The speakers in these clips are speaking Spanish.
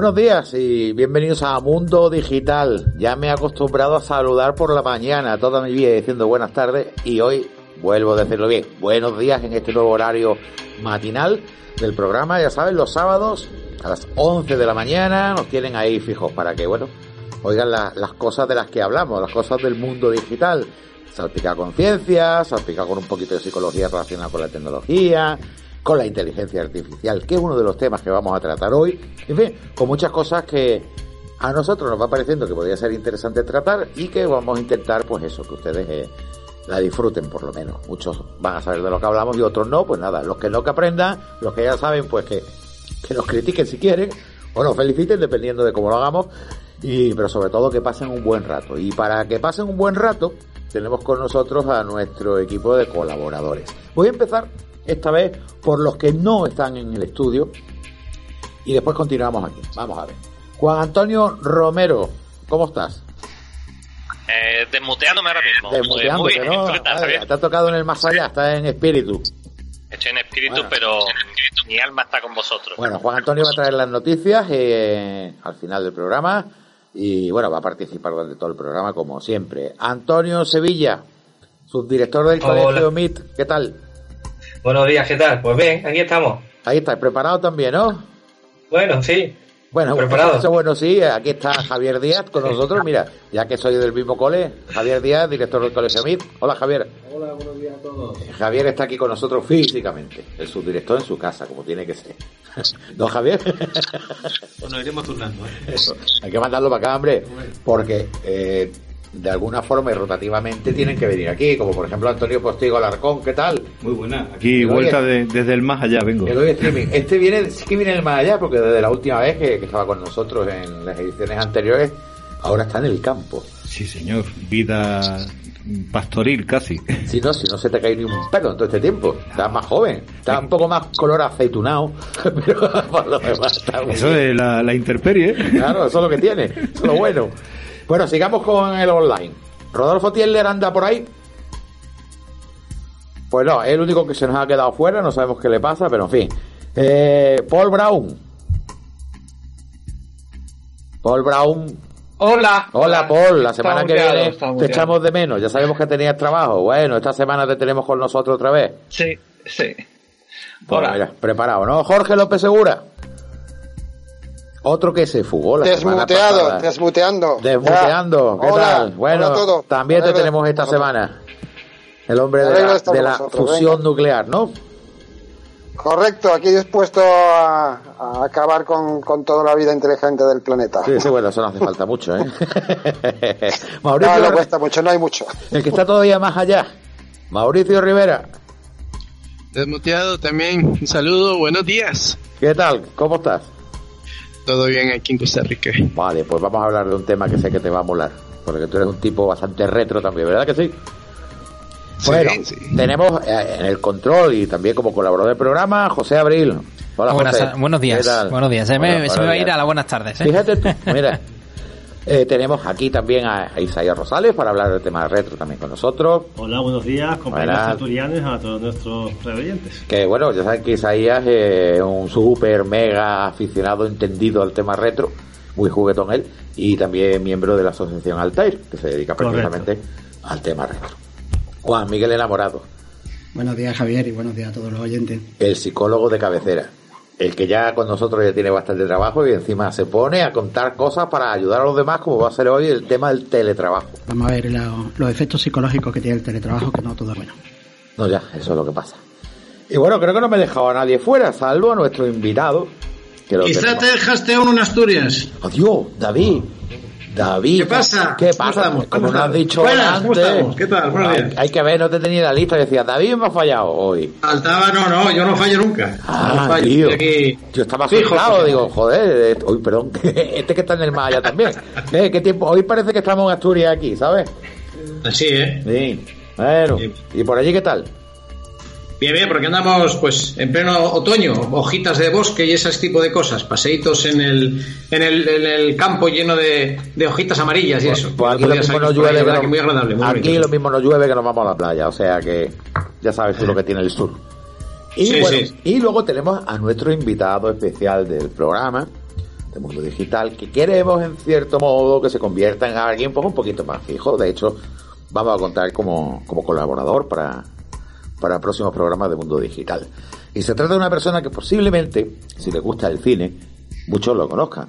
Buenos días y bienvenidos a Mundo Digital. Ya me he acostumbrado a saludar por la mañana toda mi vida diciendo buenas tardes y hoy vuelvo a decirlo bien. Buenos días en este nuevo horario matinal del programa. Ya saben, los sábados a las 11 de la mañana nos tienen ahí fijos para que, bueno, oigan las cosas de las que hablamos, las cosas del mundo digital. Salpica con ciencia, salpica con un poquito de psicología relacionada con la tecnología, con la inteligencia artificial, que es uno de los temas que vamos a tratar hoy. En fin, con muchas cosas que a nosotros nos va pareciendo que podría ser interesante tratar y que vamos a intentar, pues eso, que ustedes eh, la disfruten por lo menos. Muchos van a saber de lo que hablamos y otros no, pues nada, los que no que aprendan, los que ya saben, pues que, que nos critiquen si quieren o nos feliciten dependiendo de cómo lo hagamos y pero sobre todo que pasen un buen rato y para que pasen un buen rato tenemos con nosotros a nuestro equipo de colaboradores. Voy a empezar esta vez por los que no están en el estudio y después continuamos aquí. Vamos a ver. Juan Antonio Romero, ¿cómo estás? Eh, desmuteándome ahora mismo. Desmuteándote, ¿no? te ha tocado en el más allá, está en espíritu. Estoy en espíritu, pero mi alma está con vosotros. Bueno, Juan Antonio va a traer las noticias eh, al final del programa y bueno, va a participar durante todo el programa como siempre. Antonio Sevilla, subdirector del Colegio MIT, ¿qué tal? Buenos días, ¿qué tal? Pues bien, aquí estamos. Ahí está, preparado también, ¿no? Bueno, sí. Bueno, preparado. bueno, sí, aquí está Javier Díaz con nosotros. Mira, ya que soy del mismo cole, Javier Díaz, director del Colegio MIT. Hola, Javier. Hola, buenos días a todos. Javier está aquí con nosotros físicamente, el subdirector en su casa, como tiene que ser. ¿No, Javier? bueno, iremos turnando. ¿eh? Eso, hay que mandarlo para acá, hombre, porque eh, de alguna forma y rotativamente tienen que venir aquí, como por ejemplo Antonio Postigo Alarcón, ¿qué tal? Muy buena, aquí vuelta desde el más allá vengo. Este viene, sí que viene del más allá, porque desde la última vez que, estaba con nosotros en las ediciones anteriores, ahora está en el campo. Sí, señor, vida pastoril casi. Si no, si no se te cae ni un pelo en todo este tiempo. Estás más joven, estás un poco más color aceitunado, pero por lo demás está Eso es la, la interperie. Claro, eso es lo que tiene, eso es lo bueno. Bueno, sigamos con el online. ¿Rodolfo Tieller anda por ahí? Pues no, es el único que se nos ha quedado fuera, no sabemos qué le pasa, pero en fin. Eh, Paul Brown. Paul Brown. Hola. Hola, Paul. La semana que viene te echamos de menos. Ya sabemos que tenías trabajo. Bueno, esta semana te tenemos con nosotros otra vez. Sí, sí. Bueno, mira, preparado, ¿no? Jorge López Segura. Otro que se fugó la Desmuteado, desmuteando. Desmuteando, ¿qué tal? Bueno, también te tenemos esta semana. El hombre de la, fusión nuclear, ¿no? Correcto, aquí dispuesto a, acabar con, toda la vida inteligente del planeta. Sí, sí, bueno, eso no hace falta mucho, ¿eh? Mauricio, no, no cuesta mucho, no hay mucho. El que está todavía más allá, Mauricio Rivera. Desmuteado también, un saludo, buenos días. ¿Qué tal? ¿Cómo estás? Todo bien aquí en Costa Rica. Vale, pues vamos a hablar de un tema que sé que te va a molar, porque tú eres un tipo bastante retro también, ¿verdad que sí? Bueno, tenemos eh, en el control y también como colaborador del programa José Abril. Hola, José. Buenos días. Buenos días. Se, me, va a ir a las buenas tardes. ¿eh? Fíjate tú, mira. Eh, tenemos aquí también a, Isaías Rosales para hablar del tema retro también con nosotros. Hola, buenos días, compañeros asturianos, a todos nuestros televidentes. Que bueno, ya saben que Isaías es un súper mega aficionado, entendido al tema retro, muy juguetón él, y también miembro de la asociación Altair, que se dedica precisamente al tema retro. Juan Miguel Enamorado. Buenos días, Javier, y buenos días a todos los oyentes. El psicólogo de cabecera el que ya con nosotros ya tiene bastante trabajo y encima se pone a contar cosas para ayudar a los demás, como va a ser hoy el tema del teletrabajo. Vamos a ver los efectos psicológicos que tiene el teletrabajo, que no todo es bueno. No, ya, eso es lo que pasa. Y bueno, creo que no me he dejado a nadie fuera, salvo a nuestro invitado. Quizá te dejaste a uno en Asturias. Adiós, David. David. ¿Qué pasa? ¿Qué pasa? Como nos has dicho antes. ¿Qué tal? Buenos días. Hay, que ver, no te tenía la lista. Decía, David me ha fallado hoy. Faltaba, no, no, yo no fallo nunca. Ah, tío. Yo estaba asustado, digo, joder, hoy, perdón, este que está en el Maya también. ¿Eh? ¿Qué tiempo? Hoy parece que estamos en Asturias aquí, ¿sabes? Así, ¿eh? Sí. Bueno, ¿y por allí qué tal? Bien, bien, porque andamos pues en pleno otoño, hojitas de bosque y ese tipo de cosas, paseitos en el, en el, en el campo lleno de, de, hojitas amarillas y pues, eso. Pues aquí lo mismo no llueve, que muy agradable, aquí lo mismo no llueve que nos vamos a la playa, o sea que ya sabes tú lo que tiene el sur. Y, y luego tenemos a nuestro invitado especial del programa, de Mundo Digital, que queremos en cierto modo que se convierta en alguien pues, un poquito más fijo. De hecho, vamos a contar como, como colaborador para, para próximos programas de Mundo Digital. Y se trata de una persona que posiblemente, si le gusta el cine, muchos lo conozcan,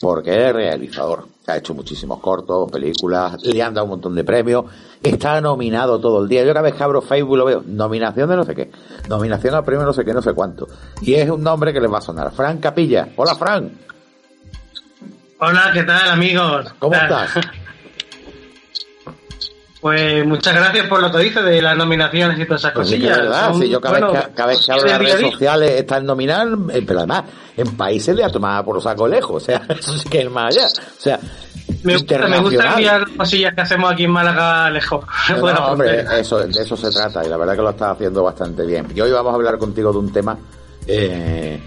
porque es realizador. Ha hecho muchísimos cortos, películas, le han dado un montón de premios, está nominado todo el día. Yo cada vez que abro Facebook lo veo, nominación de no sé qué, nominación al premio no sé qué, no sé cuánto. Y es un nombre que les va a sonar. Fran Capilla. Hola, Fran. Hola, ¿qué tal, amigos? ¿Cómo estás? Pues muchas gracias por lo que dices de las nominaciones y todas esas pues cosillas. verdad, sí, yo cada, vez que, cada vez que hablo de las redes sociales está el nominal, eh, pero además en países le ha tomado por los saco lejos, o sea, eso sí que es más allá. O sea, me gusta, me gusta enviar cosillas que hacemos aquí en Málaga lejos. bueno, hombre, eso, de eso se trata y la verdad que lo estás haciendo bastante bien. Y hoy vamos a hablar contigo de un tema eh,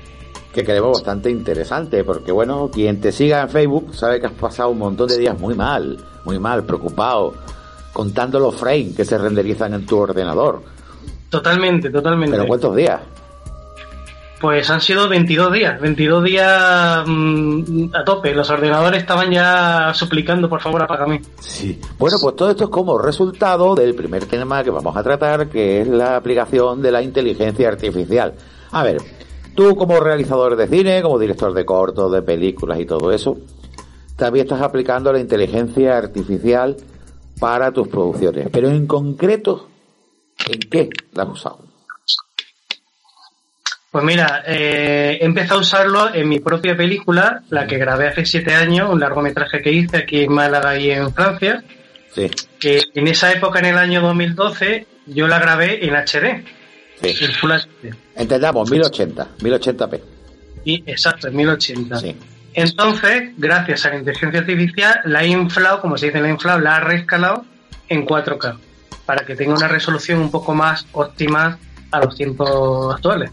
que creemos bastante interesante, porque bueno, quien te siga en Facebook sabe que has pasado un montón de días muy mal, muy mal, preocupado contando los frames que se renderizan en tu ordenador. Totalmente, totalmente. ¿Pero cuántos días? Pues han sido 22 días, 22 días mm, a tope. Los ordenadores estaban ya suplicando, por favor, apágame. Sí. Bueno, pues todo esto es como resultado del primer tema que vamos a tratar, que es la aplicación de la inteligencia artificial. A ver, tú como realizador de cine, como director de cortos, de películas y todo eso, también estás aplicando la inteligencia artificial para tus producciones. Pero en concreto, ¿en qué la has usado? Pues mira, eh, he empezado a usarlo en mi propia película, la que grabé hace siete años, un largometraje que hice aquí en Málaga y en Francia. Sí. Que en esa época, en el año 2012, yo la grabé en HD. Sí. En Full HD. Entendamos, 1080, 1080p. Y, exacto, en 1080. Sí. Entonces, gracias a la inteligencia artificial, la he inflado, como se dice, la he inflado, la ha reescalado en 4K, para que tenga una resolución un poco más óptima a los tiempos actuales.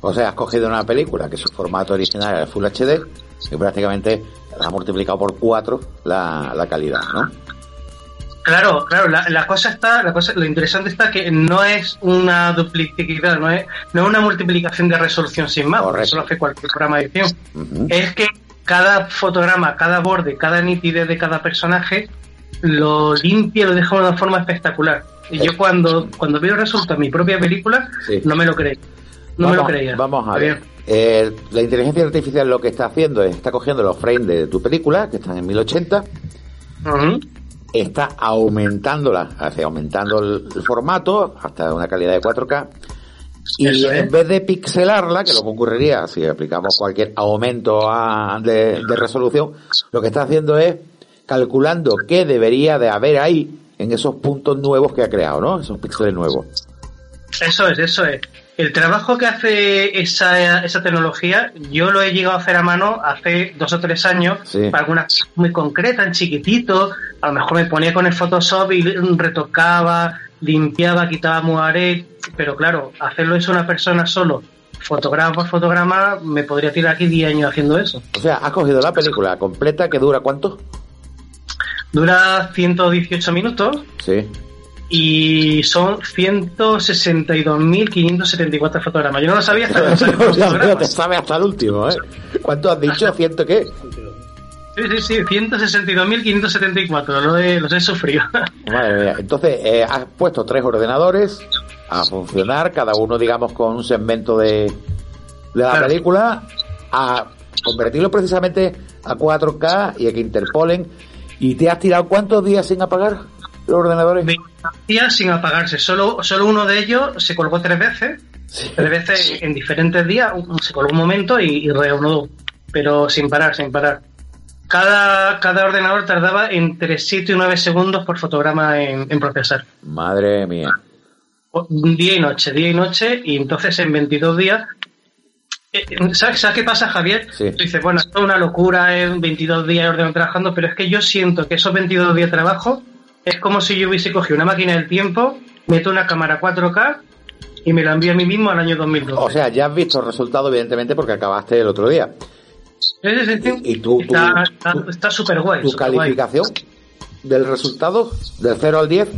O sea, has cogido una película que su formato original era Full HD y prácticamente la ha multiplicado por 4 la, la calidad, ¿no? Claro, claro, la, cosa está, la cosa, lo interesante está que no es una duplicidad, no es, no es una multiplicación de resolución sin más, eso lo hace cualquier programa de edición. Es que cada fotograma, cada borde, cada nitidez de cada personaje lo limpia, lo deja de una forma espectacular. Y yo cuando, cuando veo el resultado de mi propia película, no me lo creí. No me lo creía. Vamos a ver. Eh, la inteligencia artificial lo que está haciendo es, está cogiendo los frames de tu película, que están en 1080, está aumentándola, hace, aumentando el, formato hasta una calidad de 4K, y en vez de pixelarla, que lo que ocurriría si aplicamos cualquier aumento de, resolución, lo que está haciendo es calculando qué debería de haber ahí en esos puntos nuevos que ha creado, ¿no? Esos píxeles nuevos. Eso es, eso es. El trabajo que hace esa, esa tecnología, yo lo he llegado a hacer a mano hace dos o tres años, para algunas cosas muy concretas, en chiquitito. A lo mejor me ponía con el Photoshop y retocaba, limpiaba, quitaba muare, pero claro, hacerlo eso una persona solo, fotograma por fotograma, me podría tirar aquí 10 años haciendo eso. O sea, has cogido la película completa que dura cuánto? Dura 118 minutos. Sí. Y son 162.574 fotogramas. Yo no lo sabía hasta que no te sabe hasta el último, ¿eh? ¿Cuánto has dicho? ¿Ciento qué? Sí, sí, sí, 162.574, los he sufrido. Madre mía. Entonces, eh, has puesto tres ordenadores a funcionar, cada uno, digamos, con un segmento de, de la película, a convertirlo precisamente a 4K y a que interpolen. ¿Y te has tirado cuántos días sin apagar los ordenadores? días sin apagarse. Solo, solo uno de ellos se colgó tres veces. Tres veces en diferentes días. Se colgó un momento y, y reanudó. Pero sin parar, sin parar. Cada, cada ordenador tardaba entre 7 y 9 segundos por fotograma en, procesar. Madre mía. Día y noche, día y noche, y entonces en 22 días eh, ¿Sabes, qué pasa, Javier? Tú dices, bueno, esto es una locura, es 22 días ordenando trabajando, pero es que yo siento que esos 22 días de trabajo es como si yo hubiese cogido una máquina del tiempo, meto una cámara 4K y me la envío a mí mismo al año 2012. O sea, ya has visto el resultado, evidentemente, porque acabaste el otro día. Y tú, está súper guay. ¿Tu calificación del resultado? ¿Del 0 al 10?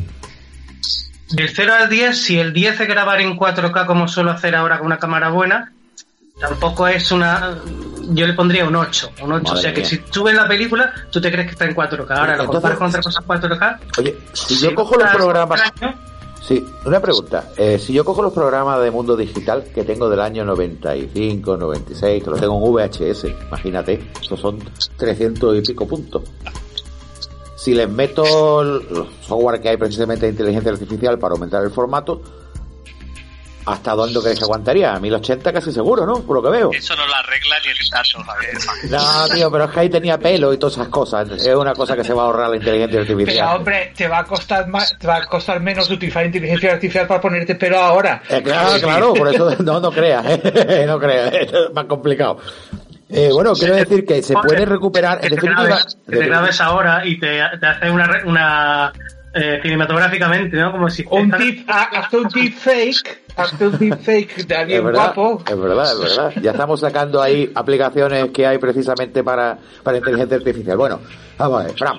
Del 0 al 10, si el 10 es grabar en 4K como suelo hacer ahora con una cámara buena, tampoco es una. Yo le pondría un 8. Un 8. o sea que si tú ves la película, tú te crees que está en 4K. Ahora lo comparas con otras cosas 4K. Oye, si, yo cojo los programas. Sí, una pregunta. Eh, si yo cojo los programas de mundo digital que tengo del año 95, 96, que los tengo en VHS, imagínate, esos son 300 y pico puntos. Si les meto el software que hay precisamente de inteligencia artificial para aumentar el formato, ¿Hasta dónde crees que aguantaría? A 1080 casi seguro, ¿no? Por lo que veo. Eso no lo arregla ni el tato, Javier. No, tío, pero es que ahí tenía pelo y todas esas cosas. Es una cosa que se va a ahorrar la inteligencia artificial. Pero, hombre, te va a costar más, te va a costar menos utilizar inteligencia artificial para ponerte pelo ahora. Eh, claro, claro, por eso no, no creas, ¿eh? no creas, es más complicado. Eh, bueno, quiero decir que se puede recuperar. En definitiva, te grabes ahora y te, te hace una, una eh, cinematográficamente, ¿no? Como si un tip, hasta un tip fake, hasta un tip fake de alguien es verdad, guapo. Es verdad, es verdad. Ya estamos sacando ahí aplicaciones que hay precisamente para, para inteligencia artificial. Bueno, vamos a ver, Fran,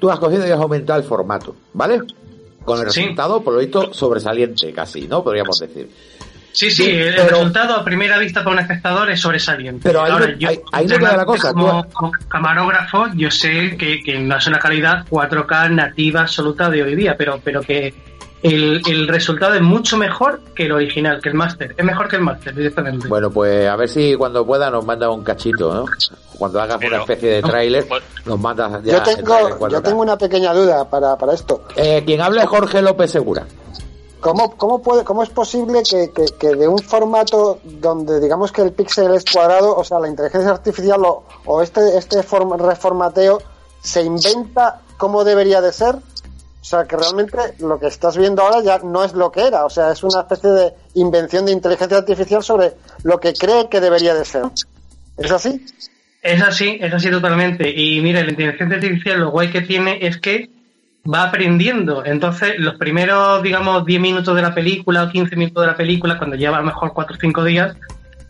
tú has cogido y has aumentado el formato, ¿vale? Con el resultado, por lo visto, sobresaliente casi, ¿no? Podríamos decir. Sí, sí, el resultado a primera vista para un espectador es sobresaliente. Pero ahí, yo, ahí, no queda la cosa. Como, camarógrafo, yo sé que, que, no es una calidad 4K nativa absoluta de hoy día, pero, pero que el, el, resultado es mucho mejor que el original, que el máster. Es mejor que el máster, directamente. Bueno, pues a ver si cuando pueda nos manda un cachito, ¿no? Cuando hagas una especie de tráiler, nos mandas ya. Yo tengo, yo tengo una pequeña duda para, para esto. Eh, quien hable es Jorge López Segura. ¿Cómo, cómo, puede, ¿Cómo es posible que, que, que, de un formato donde digamos que el píxel es cuadrado, o sea, la inteligencia artificial o, o este, este reformateo se inventa cómo debería de ser? O sea, que realmente lo que estás viendo ahora ya no es lo que era, o sea, es una especie de invención de inteligencia artificial sobre lo que cree que debería de ser. ¿Es así? Es así, es así totalmente. Y mira, la inteligencia artificial lo guay que tiene es que va aprendiendo. Entonces, los primeros, digamos, 10 minutos de la película o 15 minutos de la película, cuando lleva a lo mejor 4 o 5 días,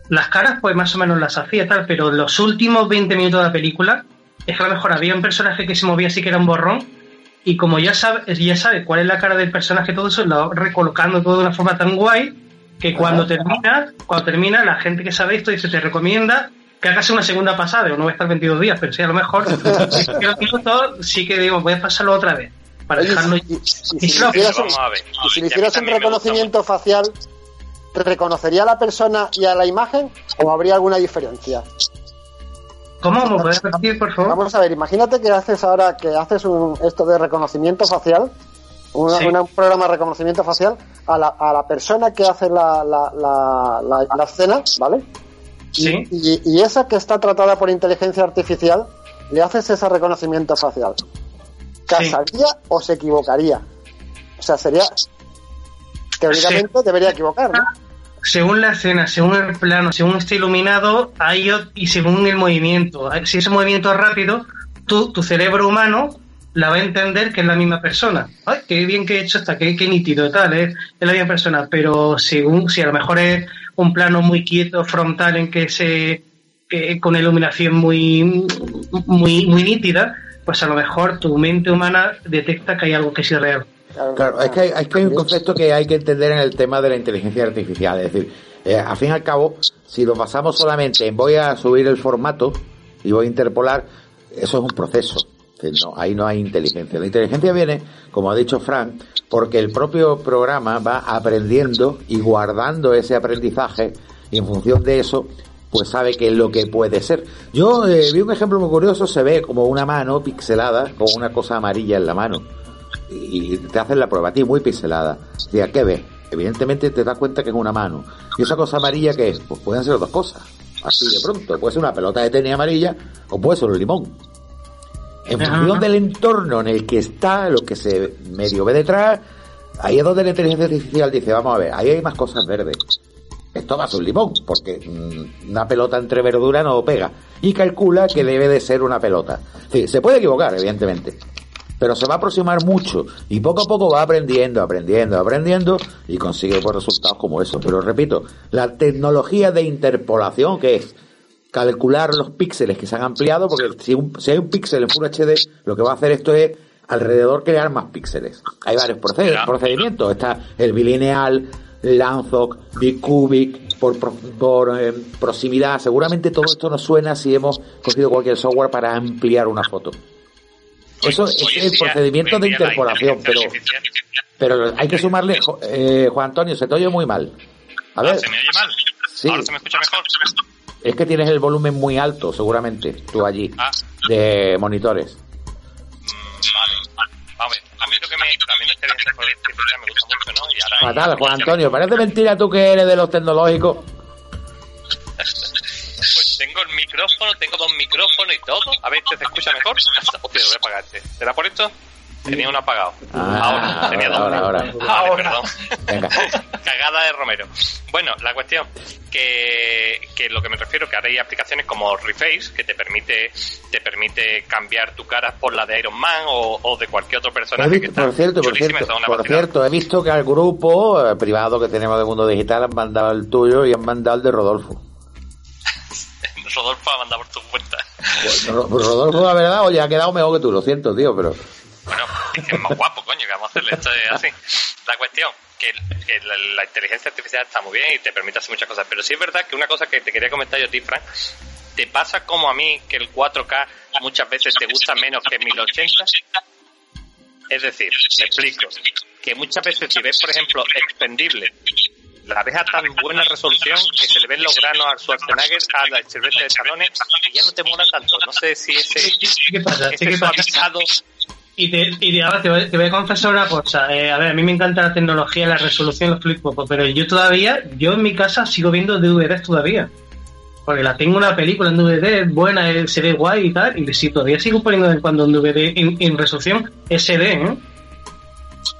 las caras, pues más o menos las hacía tal, pero los últimos 20 minutos de la película, es que a lo mejor había un personaje que se movía así que era un borrón, y como ya sabe, ya sabe cuál es la cara del personaje, todo eso, lo va recolocando todo de una forma tan guay, que cuando termina, cuando termina, la gente que sabe esto dice, te recomienda que hagas una segunda pasada, o no voy a estar 22 días, pero sí, a lo mejor, sí que digo, voy a pasarlo otra vez para dejarlo. Y, si, le hicieras, un reconocimiento facial, ¿te reconocería a la persona y a la imagen o habría alguna diferencia? ¿Cómo? ¿Me puedes repetir, por favor? Vamos a ver, imagínate que haces ahora que haces un, esto de reconocimiento facial, un programa de reconocimiento facial a la, a la persona que hace la, la, la, la, escena, ¿vale? Sí. Y, y, esa que está tratada por inteligencia artificial, le haces ese reconocimiento facial casaría o se equivocaría. O sea, sería. Teóricamente debería equivocar, ¿no? Según la escena, según el plano, según está iluminado, hay, y según el movimiento. Si ese movimiento es rápido, tú, tu cerebro humano la va a entender que es la misma persona. Ay, qué bien que he hecho está, qué, qué nítido, tal, ¿eh? es la misma persona. Pero según, si a lo mejor es un plano muy quieto, frontal, en que se, que, con iluminación muy, muy, muy nítida, pues a lo mejor tu mente humana detecta que hay algo que es irreal. Claro, es que, hay, es que hay un concepto que hay que entender en el tema de la inteligencia artificial. Es decir, eh, al fin y al cabo, si lo basamos solamente en voy a subir el formato y voy a interpolar, eso es un proceso. No, ahí no hay inteligencia. La inteligencia viene, como ha dicho Frank, porque el propio programa va aprendiendo y guardando ese aprendizaje y en función de eso pues sabe qué es lo que puede ser. Yo eh, vi un ejemplo muy curioso, se ve como una mano pixelada con una cosa amarilla en la mano. Y te hacen la prueba a ti, muy pixelada. Diga, ¿qué ves? Evidentemente te das cuenta que es una mano. ¿Y esa cosa amarilla qué es? Pues pueden ser dos cosas. Así de pronto. Puede ser una pelota de tenis amarilla o puede ser un limón. En función del entorno en el que está, lo que se medio ve detrás, ahí es donde la inteligencia artificial dice, vamos a ver, ahí hay más cosas verdes esto va a ser un limón, porque mm, una pelota entre verdura no pega. Y calcula que debe de ser una pelota. Sí, se puede equivocar, evidentemente. Pero se va a aproximar mucho y poco a poco va aprendiendo, aprendiendo, aprendiendo y consigue pues, resultados como eso. Pero repito, la tecnología de interpolación, que es calcular los píxeles que se han ampliado, porque si, si hay un píxel en Full HD, lo que va a hacer esto es alrededor crear más píxeles. Hay varios procedimientos. Está el bilineal, Lanzoc, Bicubic, por, por, eh, proximidad. Seguramente todo esto nos suena si hemos cogido cualquier software para ampliar una foto. Eso es el procedimiento de interpolación, pero, pero hay que sumarle, eh, Juan Antonio, se te oye muy mal. A ver. ¿Se me oye mal? Sí. ¿Ahora se me escucha mejor? Es que tienes el volumen muy alto, seguramente, tú allí, Ah. de monitores. Vale, A mí lo que me, a mí la inteligencia artificial me gusta mucho, ¿no? Y ahora Fatal, Juan Antonio, parece mentira tú que eres de los tecnológicos. Pues tengo el micrófono, tengo dos micrófonos y todo. A ver, ¿este se escucha mejor? Hostia, lo voy a apagar este. ¿Será por esto? Tenía uno apagado. Ah, ahora, tenía dos. ahora, ahora. Vale, Ahora. perdón. Venga. Cagada de Romero. Bueno, la cuestión que, que lo que me refiero que ahora hay aplicaciones como Reface que te permite te permite cambiar tu cara por la de Iron Man o, o de cualquier otro personaje visto- que está por cierto, por cierto, por he visto que al grupo eh, privado que tenemos de Mundo Digital han mandado el tuyo y han mandado el de Rodolfo. Rodolfo ha mandado por tu cuenta. Pues, Ro- Rodolfo, la verdad, oye, ha quedado mejor que tú, lo siento, tío, pero... Bueno, es más guapo, coño, que vamos a hacerle esto es así. La cuestión, que, la, inteligencia artificial está muy bien y te permite hacer muchas cosas, pero sí es verdad que una cosa que te quería comentar yo a ti, Frank, ¿te pasa como a mí que el 4K muchas veces te gusta menos que 1080? Es decir, me explico, que muchas veces si ves, por ejemplo, expendible, la ves a tan buena resolución que se le ven los granos al Schwarzenegger, a la cerveza de salones, y ya no te mola tanto. No sé si ese, ¿Qué pasa? ese ¿Qué pasa? Y, te, y te- ahora te voy, te voy a confesar una cosa. Eh, a ver, a mí me encanta la tecnología, la resolución, los flipos, pero yo todavía, yo en mi casa sigo viendo DVDs todavía. Porque la tengo una película en DVD, es buena, eh, se ve guay y tal, y sí, todavía sigo poniendo de vez en cuando un DVD en, en resolución SD, ¿eh?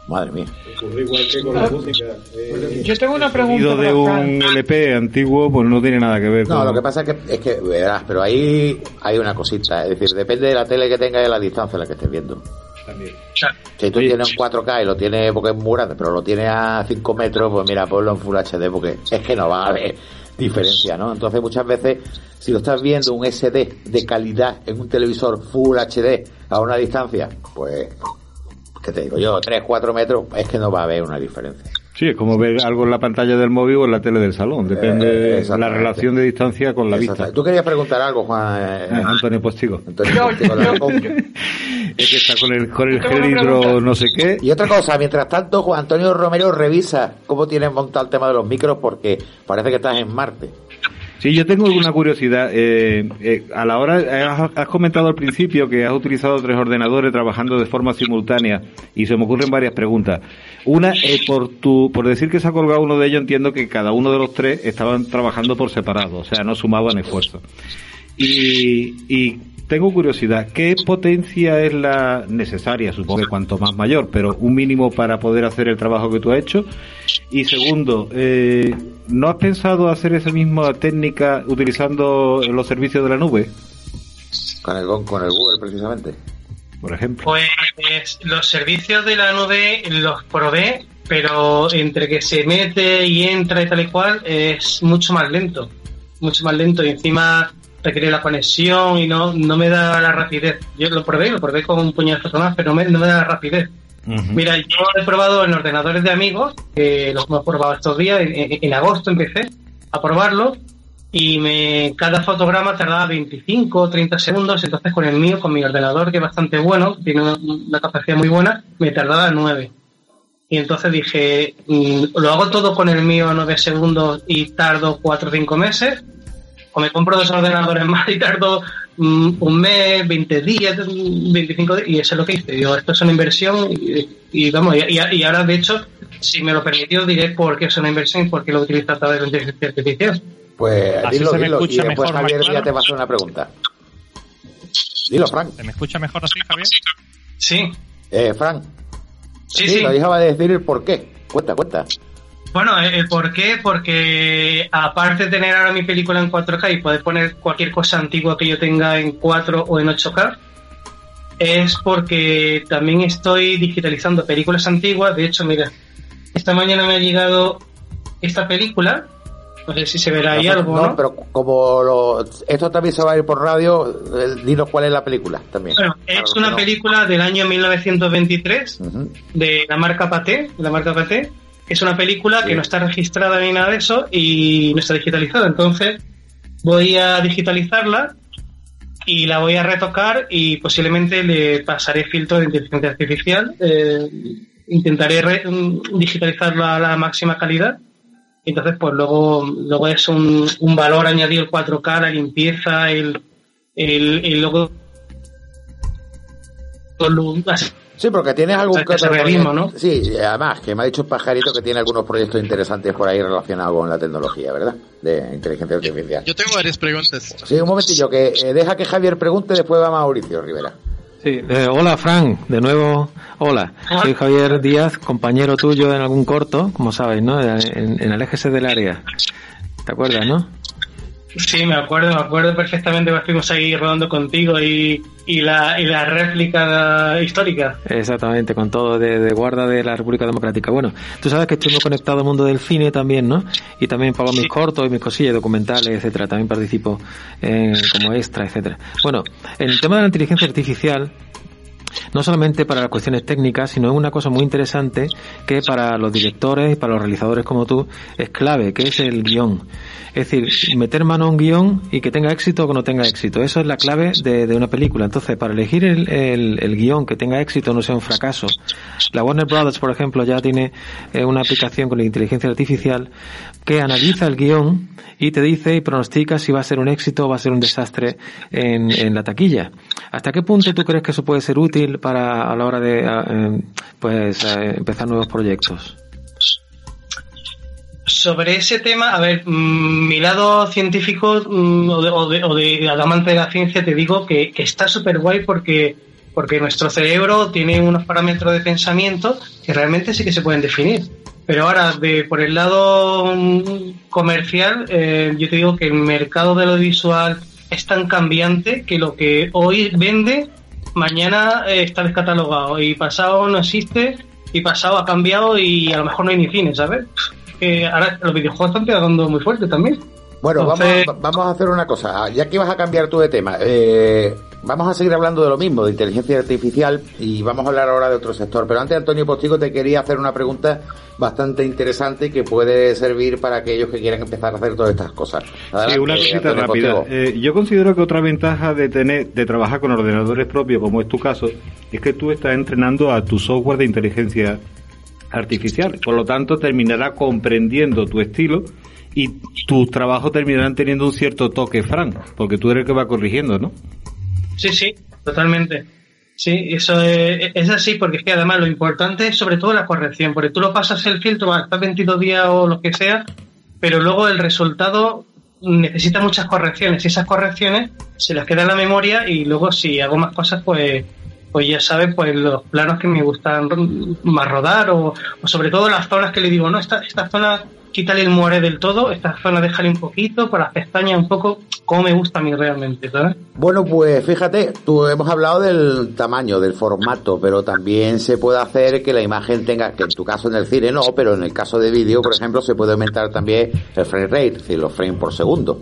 Madre mía. Ocurre igual que con la música. eh, Yo tengo una el pregunta sonido de un LP antiguo, pues no tiene nada que ver No, con... lo que pasa es que, es que, verás, pero ahí hay una cosita, es decir, depende de la tele que tengas y de la distancia a la que estés viendo. También. Si tú tienes un 4K y lo tienes porque es muy grande, pero lo tienes a 5 metros, pues mira, ponlo en Full HD porque es que no va a haber diferencia, ¿no? Entonces muchas veces, si lo estás viendo un SD de calidad en un televisor Full HD a una distancia, pues, ¿qué te digo yo? 3, 4 metros, es que no va a haber una diferencia. Sí, es como ver algo en la pantalla del móvil o en la tele del salón. Depende Eh, de la relación de distancia con la vista. Tú querías preguntar algo, Juan. eh, Ah, Antonio Postigo. Antonio Yo- Postigo, yo- Es que está con el, con el gel hidro no sé qué. Y otra cosa, mientras tanto, Juan Antonio Romero revisa cómo tienes montado el tema de los micros porque parece que estás en Marte. Sí, yo tengo alguna curiosidad. Eh, eh, a la hora, has, has comentado al principio que has utilizado tres ordenadores trabajando de forma simultánea y se me ocurren varias preguntas. Una, eh, por tu, por decir que se ha colgado uno de ellos, entiendo que cada uno de los tres estaban trabajando por separado, o sea, no sumaban esfuerzo. Y, y tengo curiosidad, ¿qué potencia es la necesaria? Supongo que cuanto más mayor, pero un mínimo para poder hacer el trabajo que tú has hecho. Y segundo, eh, ¿no has pensado hacer esa misma técnica utilizando los servicios de la nube, Con el, con el Google, precisamente. por ejemplo? Pues los servicios de la nube los probé, pero entre que se mete y entra y tal y cual es mucho más lento. Mucho más lento y encima requiere la conexión y no, no me da la rapidez. Yo lo probé, lo probé con un puñado de personas, pero no me, no me da la rapidez. Ujú. Mira, yo he probado en ordenadores de amigos, que los hemos probado estos días, en, en- en agosto empecé a probarlo y me, cada fotograma tardaba 25 o 30 segundos, entonces con el mío, con mi ordenador que es bastante bueno, tiene una, una capacidad muy buena, me tardaba 9. Y entonces dije, mm, lo hago todo con el mío a 9 segundos y tardo 4 o 5 meses, o me compro dos ordenadores más y tardo mm, un mes, 20 días, mm, 25 días, y eso es lo que hice. Digo, esto es una inversión y, y vamos, y, ahora de hecho, si me lo permitió, diré por qué es una inversión y por qué lo utilizo a través de la inteligencia artificial. Pues Así dilo, se me dilo. Y escucha después mejor, más Javier ya te va a hacer una pregunta. Dilo, Frank. ¿Se me escucha mejor así, Javier? Sí, Eh, Frank. sí, sí. lo dejaba de decir el por qué. Cuenta, cuenta. Bueno, eh, ¿el por qué? Porque aparte de tener ahora mi película en 4K y poder poner cualquier cosa antigua que yo tenga en 4 o en 8K, es porque también estoy digitalizando películas antiguas. De hecho, mira, esta mañana me ha llegado esta película. No sé si se verá ahí no, algo, no, ¿no? pero como lo- esto también se va a ir por radio, eh, dinos cuál es la película también. Bueno, es una no. película del año 1923 Ujú. de la marca Pathé, de la marca Pathé, es una película que no está registrada ni nada de eso y no está digitalizada. Entonces voy a digitalizarla y la voy a retocar y posiblemente le pasaré filtro de inteligencia artificial. Eh, intentaré digitalizarla a la máxima calidad. Entonces, pues luego, luego es un, un valor añadido el 4K, la limpieza, el, el, el logo Sí, porque tienes algún caso realismo, ¿no? Sí, además, que me ha dicho Pajarito que tiene algunos proyectos interesantes por ahí relacionados con la tecnología, ¿verdad? De inteligencia artificial. Yo tengo varias preguntas. Sí, un momentillo, que eh, deja que Javier pregunte, después va Mauricio Rivera. Sí, eh, hola Fran, de nuevo, hola. Soy Javier Díaz, compañero tuyo en algún corto, como sabes, ¿no? En, en el eje del área. ¿Te acuerdas, no? Sí, me acuerdo, me acuerdo perfectamente que fuimos ahí rodando contigo y, y, la, y la réplica histórica. Exactamente, con todo de, guarda de la República Democrática. Bueno, tú sabes que estoy muy conectado al mundo del cine también, ¿no? Y también pago mis cortos y mis cosillas, documentales, etcétera. También participo como extra, etcétera. Bueno, en el tema de la inteligencia artificial, no solamente para las cuestiones técnicas, sino es una cosa muy interesante que para los directores y para los realizadores como tú es clave, que es el guion. Es decir, meter mano a un guion y que tenga éxito o que no tenga éxito. Eso es la clave de, una película. Entonces, para elegir el, el, guion que tenga éxito, no sea un fracaso. La Warner Brothers, por ejemplo, ya tiene eh, una aplicación con la inteligencia artificial que analiza el guion y te dice y pronostica si va a ser un éxito o va a ser un desastre en, en la taquilla. ¿Hasta qué punto tú crees que eso puede ser útil para a la hora de eh, pues empezar nuevos proyectos? Sobre ese tema, a ver, mm, mi lado científico mm, o, de, o, de, la ciencia te digo que, está súper guay porque, porque nuestro cerebro tiene unos parámetros de pensamiento que realmente sí que se pueden definir. Pero ahora, por el lado mm, comercial, eh, yo te digo que el mercado de lo visual es tan cambiante que lo que hoy vende, mañana eh, está descatalogado y pasado no existe y pasado ha cambiado y a lo mejor no hay ni cine, ¿sabes? ahora los videojuegos están pegando muy fuerte también. Bueno, vamos, vamos a hacer una cosa. Ya que vas a cambiar tú de tema, eh, vamos a seguir hablando de lo mismo, de inteligencia artificial, y vamos a hablar ahora de otro sector. Pero antes, Antonio Postigo, te quería hacer una pregunta bastante interesante que puede servir para aquellos que quieran empezar a hacer todas estas cosas. sí, una cosita rápida. Eh, yo considero que otra ventaja de tener, de trabajar con ordenadores propios, como es tu caso, es que tú estás entrenando a tu software de inteligencia artificial. Por lo tanto, terminará comprendiendo tu estilo y tus trabajos terminarán teniendo un cierto toque franco, porque tú eres el que va corrigiendo, ¿no? Sí, sí, totalmente. Sí, eso es, así, porque es que además lo importante es sobre todo la corrección, porque tú lo pasas el filtro hasta 22 días o lo que sea, pero luego el resultado necesita muchas correcciones y esas correcciones se las queda en la memoria y luego si hago más cosas, pues pues ya sabes, pues los planos que me gustan más rodar o, sobre todo las zonas que le digo, no, esta, esta zona quítale el muere del todo, esta zona déjale un poquito, para las pestañas un poco, como me gusta a mí realmente, ¿sabes? Bueno, pues fíjate, tú hemos hablado del tamaño, del formato, pero también se puede hacer que la imagen tenga, que en tu caso en el cine no, pero en el caso de vídeo, por ejemplo, se puede aumentar también el frame rate, es decir, los frames por segundo.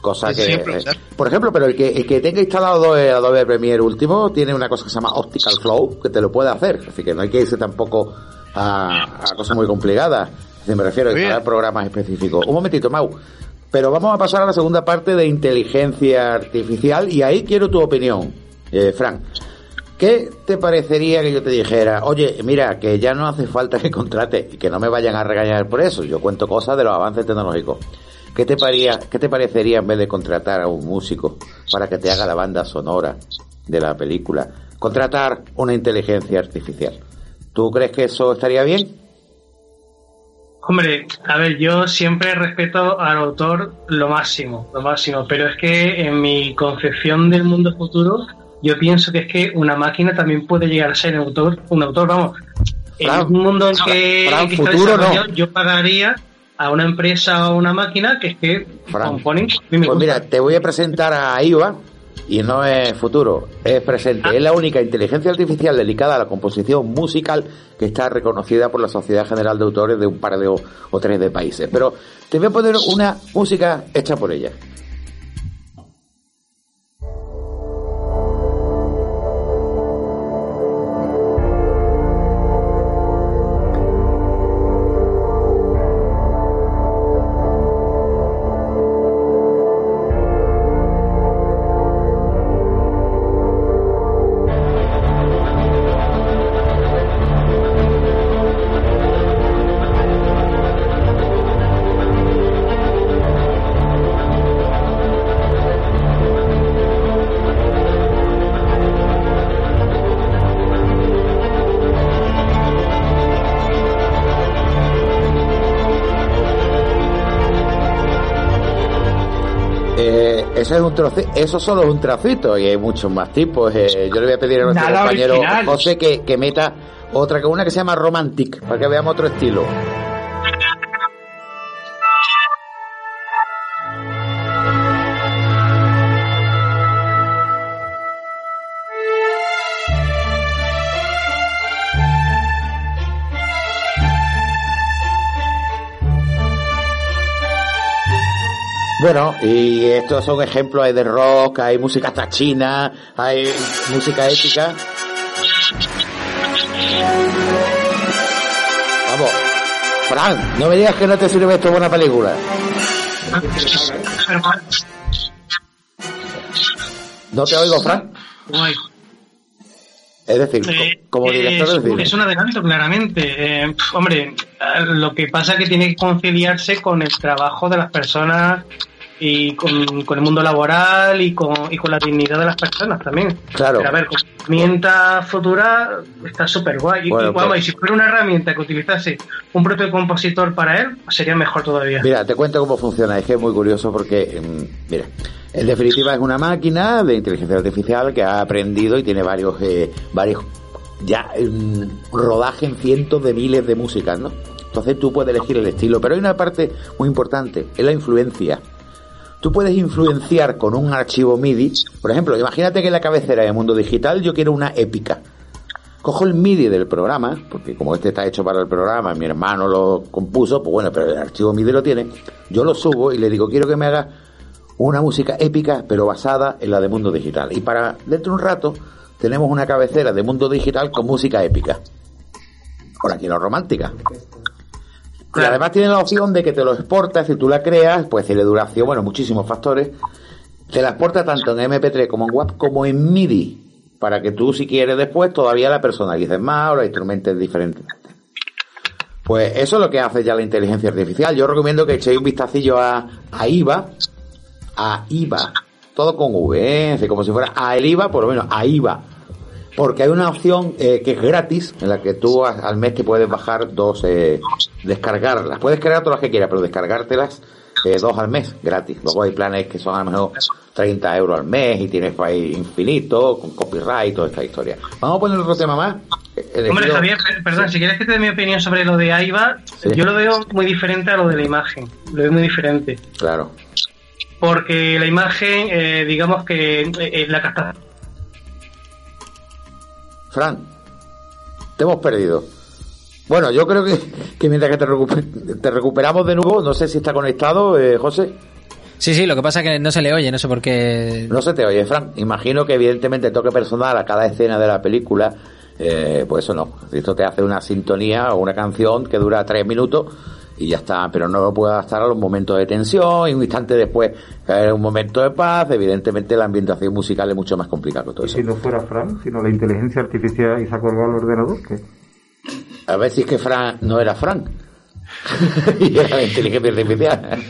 Cosa que, eh, por ejemplo, pero el que, el que tenga instalado Adobe Premiere último tiene una cosa que se llama Optical Flow, que te lo puede hacer. Así que no hay que irse tampoco a, a cosas muy complicadas. Me refiero a programas específicos. Un momentito, Mau. Pero vamos a pasar a la segunda parte de inteligencia artificial y ahí quiero tu opinión, eh, Frank. ¿Qué te parecería que yo te dijera, oye, mira, que ya no hace falta que contrate y que no me vayan a regañar por eso? Yo cuento cosas de los avances tecnológicos. ¿Qué te, ¿Qué te parecería en vez de contratar a un músico para que te haga la banda sonora de la película? Contratar una inteligencia artificial. ¿Tú crees que eso estaría bien? Hombre, a ver, yo siempre respeto al autor lo máximo, lo máximo, pero es que en mi concepción del mundo futuro, yo pienso que es que una máquina también puede llegar a ser un autor, un autor, vamos, en un mundo en que, futuro, no. yo pagaría a una empresa o una máquina que es que componen. Pues mira, te voy a presentar a IVA y no es futuro, es presente. Ah. Es la única inteligencia artificial dedicada a la composición musical que está reconocida por la Sociedad General de Autores de un par de o, o tres de países. Pero te voy a poner una música hecha por ella. Eso es un trocito, eso solo es un trocito y hay muchos más tipos. Eh, yo le voy a pedir a nuestro compañero José que, que meta otra que una que se llama Romantic, para que veamos otro estilo. Bueno, y estos son ejemplos, hay de rock, hay música hasta china, hay música ética. Vamos, Fran, no me digas que no te sirve esto buena película. ¿No te oigo, Fran? Es decir, eh, como director del Es un adelanto, claramente. Eh, hombre, lo que pasa es que tiene que conciliarse con el trabajo de las personas y con, el mundo laboral y con, y con la dignidad de las personas también. Claro. Pero a ver, como herramienta futura está súper guay. Pues- y, si fuera una herramienta que utilizase un propio compositor para él, sería mejor todavía. Mira, te cuento cómo funciona. Es que es muy curioso porque, mm, mira, en definitiva es una máquina de inteligencia artificial que ha aprendido y tiene varios, eh, varios ya mm, rodaje en cientos de miles de músicas, ¿no? Entonces tú puedes elegir el estilo, pero hay una parte muy importante, es la influencia. Tú puedes influenciar con un archivo MIDI. Por ejemplo, imagínate que en la cabecera de Mundo Digital yo quiero una épica. Cojo el MIDI del programa, porque como este está hecho para el programa, mi hermano lo compuso, pues bueno, pero el archivo MIDI lo tiene. Yo lo subo y le digo, quiero que me haga una música épica, pero basada en la de Mundo Digital. Y para dentro de un rato tenemos una cabecera de Mundo Digital con música épica. Por aquí no romántica. Y además tiene la opción de que te lo exportas, si tú la creas, pues tiene duración, bueno, muchísimos factores. Te la exporta tanto en MP3 como en WAP como en MIDI, para que tú si quieres después todavía la personalices más o la instrumentes diferentemente. Pues eso es lo que hace ya la inteligencia artificial. Yo recomiendo que echéis un vistacillo a, a IVA, a IVA, todo con V, ¿eh? como si fuera a el IVA, por lo menos a IVA porque hay una opción eh, que es gratis, en la que tú al mes te puedes bajar dos, eh, descargarlas. Puedes cargar todas las que quieras, pero descargártelas eh, dos al mes, gratis. Luego hay planes que son a lo mejor 30 euros al mes y tienes ahí infinito, con copyright, toda esta historia. Vamos a poner otro tema más. Hombre, Javier, perdón, si quieres que te dé mi opinión sobre lo de AIBA, yo lo veo muy diferente a lo de la imagen. Lo veo muy diferente. Claro. Porque la imagen, digamos que la captación Fran, te hemos perdido. Bueno, yo creo que, mientras que te, recuperamos de nuevo, no sé si está conectado, eh, José. Sí, sí, lo que pasa es que no se le oye, no sé por qué. No se te oye, Fran. Imagino que evidentemente toque personal a cada escena de la película, eh, pues eso no. Esto te hace una sintonía o una canción que dura tres minutos y ya está, pero no lo puede adaptar a los momentos de tensión y un instante después caer un momento de paz, evidentemente la ambientación musical es mucho más complicado todo eso. Si no fuera Fran, sino la inteligencia artificial y se acordó al ordenador, ¿qué? A ver si es que Fran no era Fran y era la inteligencia artificial.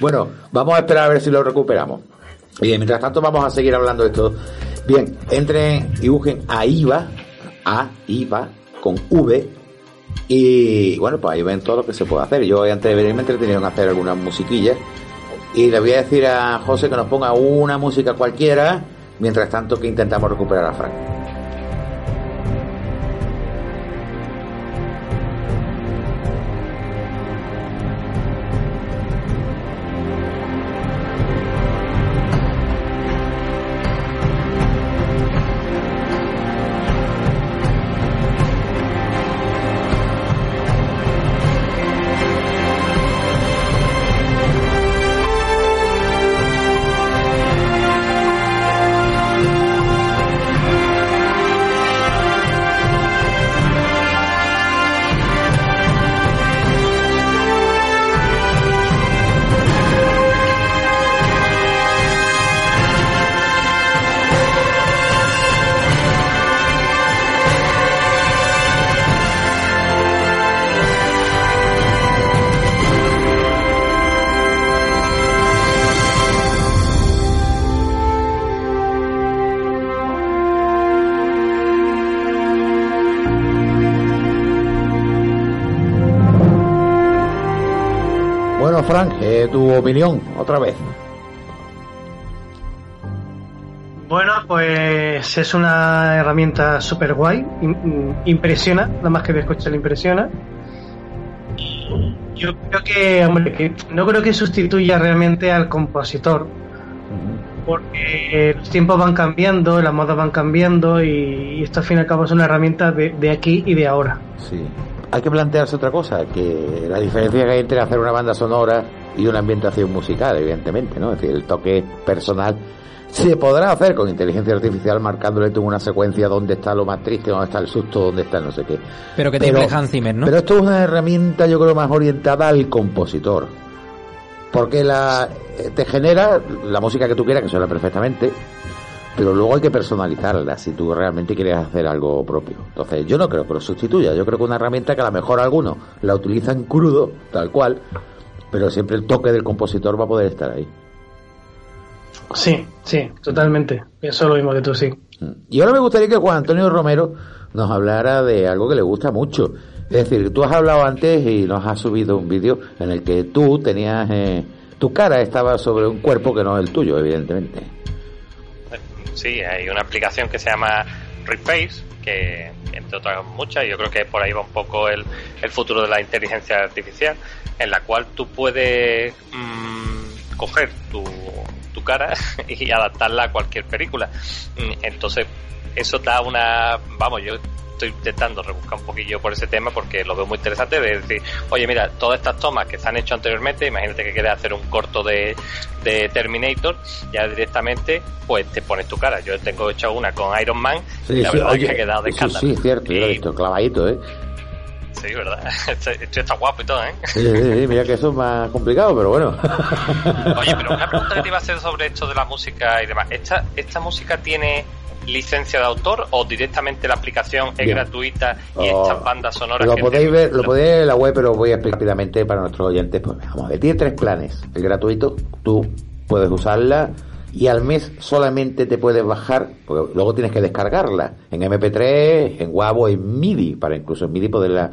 bueno, vamos a esperar a ver si lo recuperamos. Y mientras tanto vamos a seguir hablando de esto. Bien, entren y busquen a IVA, a IVA, con V, y bueno, pues ahí ven todo lo que se puede hacer. Yo antes de venir me entretenido en hacer algunas musiquillas. Y le voy a decir a José que nos ponga una música cualquiera, mientras tanto que intentamos recuperar a Frank. Opinión, otra vez. pues es una herramienta súper guay, impresiona, nada más que de escuchar le impresiona. Yo creo que, hombre, que no creo que sustituya realmente al compositor, porque los tiempos van cambiando, las modas van cambiando y, esto al fin y al cabo es una herramienta de, de aquí y de ahora. Sí. Hay que plantearse otra cosa, que la diferencia que hay entre hacer una banda sonora y una ambientación musical, evidentemente, ¿no? Es decir, el toque personal se podrá hacer con inteligencia artificial marcándole tú una secuencia donde está lo más triste, donde está el susto, donde está no sé qué. Pero que te Hans Zimmer, ¿no? Pero esto es una herramienta, yo creo, más orientada al compositor. Porque la, eh, te genera la música que tú quieras, que suena perfectamente, pero luego hay que personalizarla si tú realmente quieres hacer algo propio. Entonces, yo no creo que lo sustituya. Yo creo que una herramienta que a lo mejor algunos la utilizan crudo, tal cual, pero siempre el toque del compositor va a poder estar ahí. Sí, sí, totalmente. Pienso lo mismo que tú, sí. Mm. Y ahora me gustaría que Juan Antonio Romero nos hablara de algo que le gusta mucho. Es decir, tú has hablado antes y nos has subido un vídeo en el que tú tenías... Eh, tu cara estaba sobre un cuerpo que no es el tuyo, evidentemente. Sí, hay una aplicación que se llama Reface, que entre otras muchas, yo creo que por ahí va un poco el, el futuro de la inteligencia artificial, en la cual tú puedes mm, coger tu, tu cara y adaptarla a cualquier película. Mm, entonces, eso da una, vamos, yo estoy intentando rebuscar un poquillo por ese tema porque lo veo muy interesante de decir, oye, mira, todas estas tomas que se han hecho anteriormente, imagínate que quieres hacer un corto de, de Terminator, ya directamente, pues te pones tu cara. Yo tengo hecho una con Iron Man y la verdad es que ha quedado de escándalo. Sí, sí, cierto, lo he visto, clavadito, ¿eh? Sí, ¿verdad? Esto está guapo y todo, ¿eh? Sí, sí, sí, mira que eso es más complicado, pero bueno. Oye, pero una pregunta que te iba a hacer sobre esto de la música y demás. ¿Esta, esta música tiene licencia de autor o directamente la aplicación es gratuita y oh, estas bandas sonoras lo podéis ver lo podéis ver en la web pero voy a explicar rápidamente para nuestros oyentes pues vamos a ver tiene tres planes el gratuito tú puedes usarla y al mes solamente te puedes bajar porque luego tienes que descargarla en MP3 en WAV o en MIDI para incluso en MIDI poderla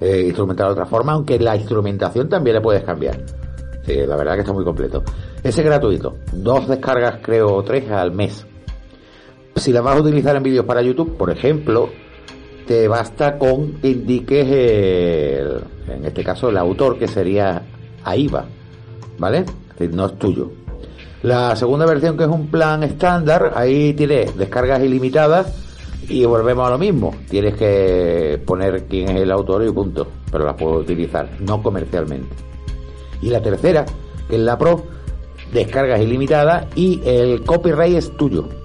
eh, instrumentar de otra forma aunque la instrumentación también la puedes cambiar. Sí, la verdad que está muy completo. Ese es gratuito dos descargas creo tres al mes si la vas a utilizar en vídeos para YouTube, por ejemplo, te basta con que indiques, en este caso, el autor, que sería AIBA, ¿vale? no es tuyo. La segunda versión, que es un plan estándar, ahí tienes descargas ilimitadas y volvemos a lo mismo. Tienes que poner quién es el autor y punto, pero la puedo utilizar, no comercialmente. Y la tercera, que es la Pro, descargas ilimitadas y el copyright es tuyo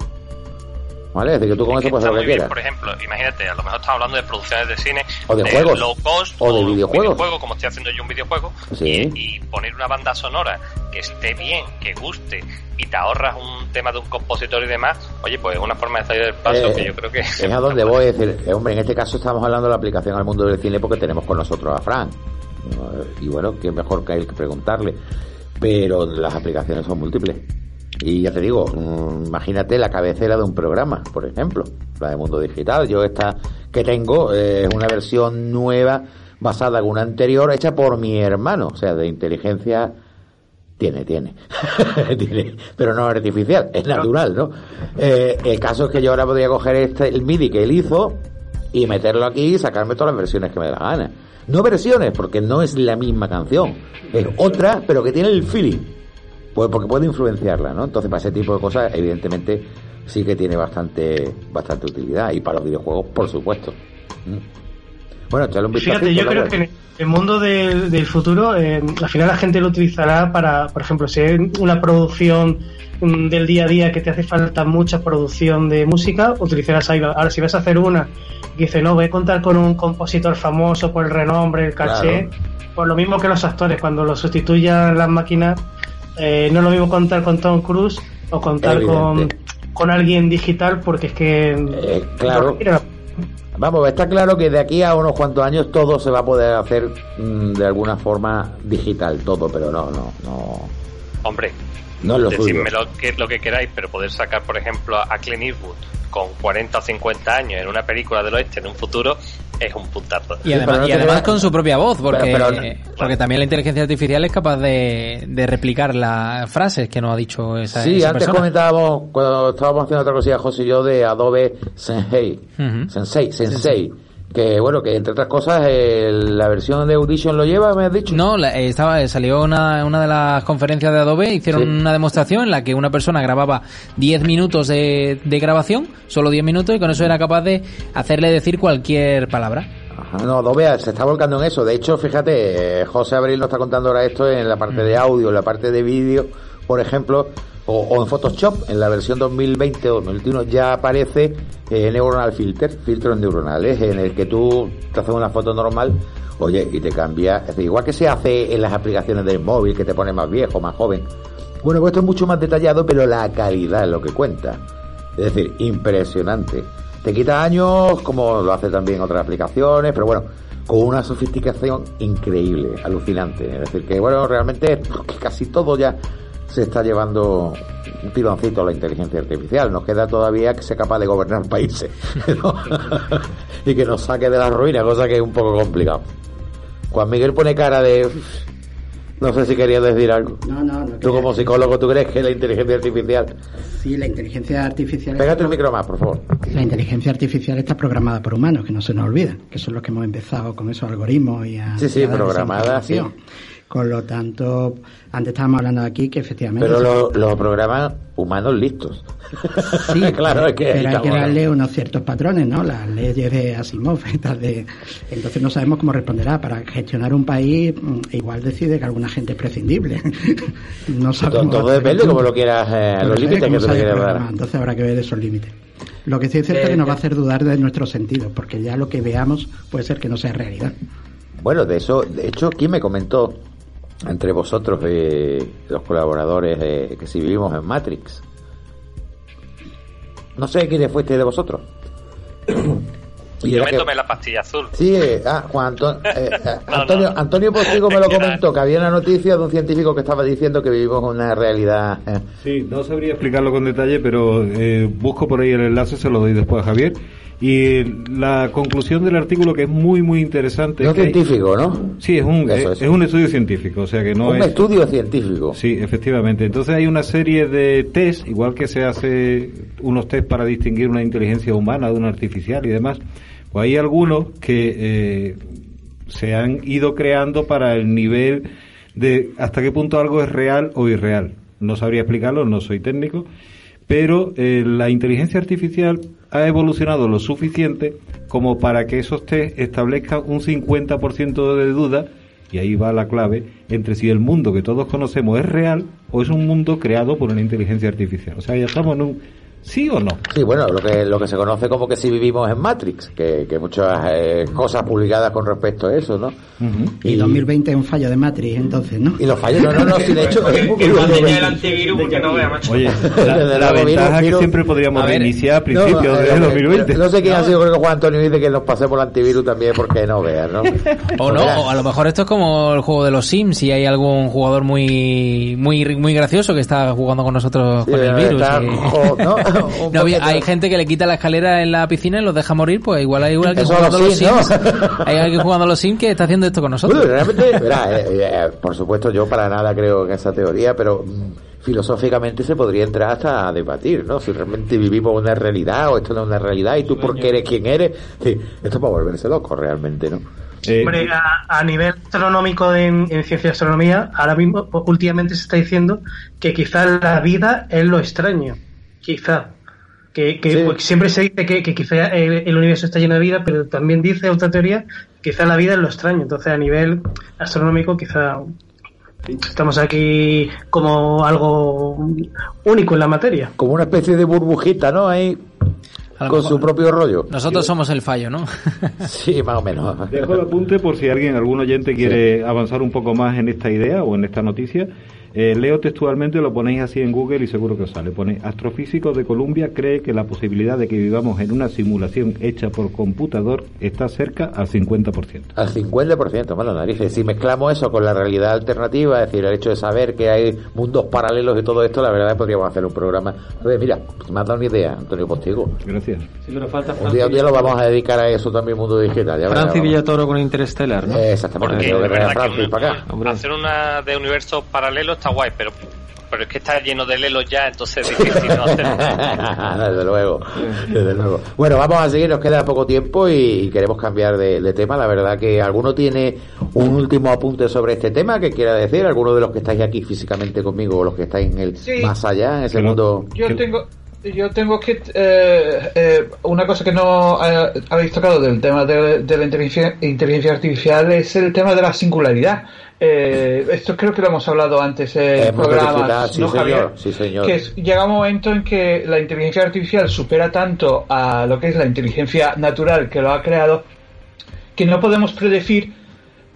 ¿Vale? Es decir, que tú con eso puedes hacer lo que quieras. Por ejemplo, imagínate, a lo mejor estamos hablando de producciones de cine, o de, juegos, low cost, o de videojuegos, videojuego, como estoy haciendo yo un videojuego, y, poner una banda sonora que esté bien, que guste, y te ahorras un tema de un compositor y demás, oye, pues es una forma de salir del paso que yo creo que... Es a donde voy, a decir, eh, hombre, en este caso estamos hablando de la aplicación al mundo del cine porque tenemos con nosotros a Frank. Y bueno, qué mejor que hay que preguntarle. Pero las aplicaciones son múltiples. Y ya te digo, mm, imagínate la cabecera de un programa, por ejemplo, la de Mundo Digital. Yo esta que tengo eh, es una versión nueva basada en una anterior hecha por mi hermano, o sea, de inteligencia tiene, tiene, tiene, pero no artificial, es natural, ¿no? Eh, el caso es que yo ahora podría coger este, el MIDI que él hizo y meterlo aquí y sacarme todas las versiones que me da la gana. No versiones, porque no es la misma canción, es otra, pero que tiene el feeling. Pues porque puede influenciarla, ¿no? Entonces, para ese tipo de cosas, evidentemente, sí que tiene bastante, bastante utilidad. Y para los videojuegos, por supuesto. Mm. Bueno, echarle un vistazo. Fíjate, yo creo que en el mundo del, futuro, eh, al final la gente lo utilizará para, por ejemplo, si es una producción mm, del día a día que te hace falta mucha producción de música, utilizarás ahí. Ahora, si vas a hacer una y dices, no, voy a contar con un compositor famoso por el renombre, el caché, pues lo mismo que los actores, cuando lo sustituyan las máquinas eh, no es lo mismo contar con Tom Cruise o contar con, con alguien digital porque es que... Eh, claro. Vamos, está claro que de aquí a unos cuantos años todo se va a poder hacer mm, de alguna forma digital, todo, pero no, no, no. Hombre, no lo decidme lo que, lo que queráis, pero poder sacar, por ejemplo, a Clint Eastwood con 40 o 50 años en una película del oeste en un futuro, es un puntazo. Y además, y además con su propia voz, porque, porque también la inteligencia artificial es capaz de, de replicar las frases que nos ha dicho esa Sí, esa antes persona. comentábamos, cuando estábamos haciendo otra cosilla, José y yo, de Adobe Sensei. Sensei, Sensei. Que bueno, que entre otras cosas, el- la versión de Audition lo lleva, me has dicho. No, la- eh, estaba, eh, salió una, una de las conferencias de Adobe, hicieron Sí. una demostración en la que una persona grababa 10 minutos de, de grabación, solo 10 minutos, y con eso era capaz de hacerle decir cualquier palabra. Ajá, no, Adobe se está volcando en eso. De hecho, fíjate, eh, José Abril nos está contando ahora esto en la parte de audio, en la parte de vídeo, por ejemplo, o, en Photoshop, en la versión 2020 o 2021 ya aparece eh, Neuronal Filter, filtros neuronales, en el que tú te haces una foto normal, oye, y te cambia, es decir, igual que se hace en las aplicaciones del móvil, que te pone más viejo, más joven. Bueno, pues esto es mucho más detallado, pero la calidad es lo que cuenta. Es decir, impresionante. Te quita años, como lo hace también otras aplicaciones, pero bueno, con una sofisticación increíble, alucinante. Es decir, que bueno, realmente casi todo ya se está llevando un tironcito a la inteligencia artificial. Nos queda todavía que sea capaz de gobernar países ¿no? y que nos saque de la ruina, cosa que es un poco complicado. Juan Miguel pone cara de... No sé si querías decir algo. No, no, no. Tú como psicólogo, ¿tú crees que la inteligencia artificial... Sí, la inteligencia artificial. Pégate el micro más, por favor. La inteligencia artificial está programada por humanos, que no se nos olvida, que son los que hemos empezado con esos algoritmos y a. Sí, sí, a programada, sí. Con lo tanto, antes estábamos hablando aquí que efectivamente. Pero lo, lo programan humanos listos. Sí, claro, es que pero hay que darle unos ciertos patrones, ¿no? Las leyes de Asimov, de... entonces no sabemos cómo responderá. Para gestionar un país, mm, igual decide que alguna gente es prescindible. no sabemos. Todo, todo depende como lo quieras, eh, los límites que tú quieras dar. Entonces habrá que ver esos límites. Lo que sí es cierto es Eh, que nos va a eh. hacer dudar de nuestros sentidos, porque ya lo que veamos puede ser que no sea realidad. Bueno, de eso, de hecho, ¿quién me comentó entre vosotros, eh, los colaboradores, eh, que si vivimos en Matrix? No sé quiénes fuiste de vosotros. Y Yo me que- tomé la pastilla azul. Sí, eh, ah, Juan Anto- eh, eh, No, Antonio, no. Antonio Postigo me lo comentó, que había una noticia de un científico que estaba diciendo que vivimos en una realidad. Sí, no sabría explicarlo con detalle, pero eh, busco por ahí el enlace, se lo doy después a Javier. Y la conclusión del artículo que es muy, muy interesante. No es que hay- científico, ¿no? Sí, es un, Eso, es, eso. es un estudio científico, o sea que no un es... estudio científico. Sí, efectivamente. Entonces hay una serie de test, igual que se hace unos test para distinguir una inteligencia humana de una artificial y demás. Pues hay algunos que eh, se han ido creando para el nivel de hasta qué punto algo es real o irreal. No sabría explicarlo, no soy técnico, pero eh, la inteligencia artificial ha evolucionado lo suficiente como para que esos test establezcan un 50% de duda, y ahí va la clave, entre si el mundo que todos conocemos es real o es un mundo creado por una inteligencia artificial. O sea, ya estamos en un sí o no. Sí, bueno, lo que, lo que se conoce como que si vivimos en Matrix, que, que muchas eh, cosas publicadas con respecto a eso, ¿no? Y 2020 es un fallo de Matrix, entonces, ¿no? Y los fallos, no, no, no, si de hecho... el antivirus porque no vea, macho. Oye, De la, la la virus, ventaja es que virus. siempre podríamos ver, reiniciar a principios No, de eh, 2020. No sé quién ha sido, creo que Juan Antonio dice que nos pasemos el antivirus también porque no veas, ¿no? O no, o a lo mejor esto es como el juego de los Sims y hay algún jugador muy muy muy gracioso que está jugando con nosotros Sí, con el virus. está jo- ¿no? Un No, hay gente que le quita la escalera en la piscina y los deja morir, pues igual hay alguien Eso jugando a los los Sims. Hay alguien jugando a los Sims que está haciendo esto con nosotros. Bueno, realmente, verá, eh, eh, por supuesto yo para nada creo en esa teoría, pero mm, filosóficamente se podría entrar hasta a debatir, ¿no? Si realmente vivimos una realidad o esto no es una realidad y tú por qué eres quien eres. Sí, esto es para volverse loco realmente, ¿no? Eh, Hombre, a, a nivel astronómico en, en ciencia y astronomía, ahora mismo, últimamente se está diciendo que quizás la vida es lo extraño. Quizá. Que, que, Sí. pues, siempre se dice que, que quizá el, el universo está lleno de vida, pero también dice otra teoría, quizá la vida es lo extraño. Entonces, a nivel astronómico, quizá estamos aquí como algo único en la materia. Como una especie de burbujita, ¿no? Ahí con su propio rollo. Nosotros somos el fallo, ¿no? Sí, más o menos. Dejo el apunte por si alguien, algún oyente quiere avanzar un poco más en esta idea o en esta noticia. Eh, leo textualmente, lo ponéis así en Google y seguro que os sale. Pone, astrofísico de Columbia cree que la posibilidad de que vivamos en una simulación hecha por computador está cerca al 50%. Al 50%, malo narices. Si mezclamos eso con la realidad alternativa, es decir, el hecho de saber que hay mundos paralelos y todo esto, la verdad es que podríamos hacer un programa. A ver, mira, me has dado una idea, Antonio Postigo. Gracias. Sí, pero falta Un día, un día lo vamos a dedicar a eso también, mundo digital. Ya Francis. Villatoro con Interstellar, ¿no? Eh, Exactamente, Porque tengo que es traer a verdad que Francis para acá. una- hacer una de universos paralelos está guay, pero, pero es que está lleno de lelos ya, entonces es difícil no hacerlo. desde luego, desde luego. Bueno, vamos a seguir, nos queda poco tiempo y queremos cambiar de, de tema. La verdad que alguno tiene un último apunte sobre este tema que quiera decir, alguno de los que estáis aquí físicamente conmigo o los que estáis en el Sí. más allá, en ese mundo. Yo tengo, yo tengo que eh, eh, una cosa que no eh, habéis tocado del tema de, de la inteligencia, inteligencia artificial es el tema de la singularidad. Eh, esto creo que lo hemos hablado antes en Hemos programas, sí, ¿no, señor, Javier? sí, señor. Que es- llega un momento en que la inteligencia artificial supera tanto a lo que es la inteligencia natural que lo ha creado que no podemos predecir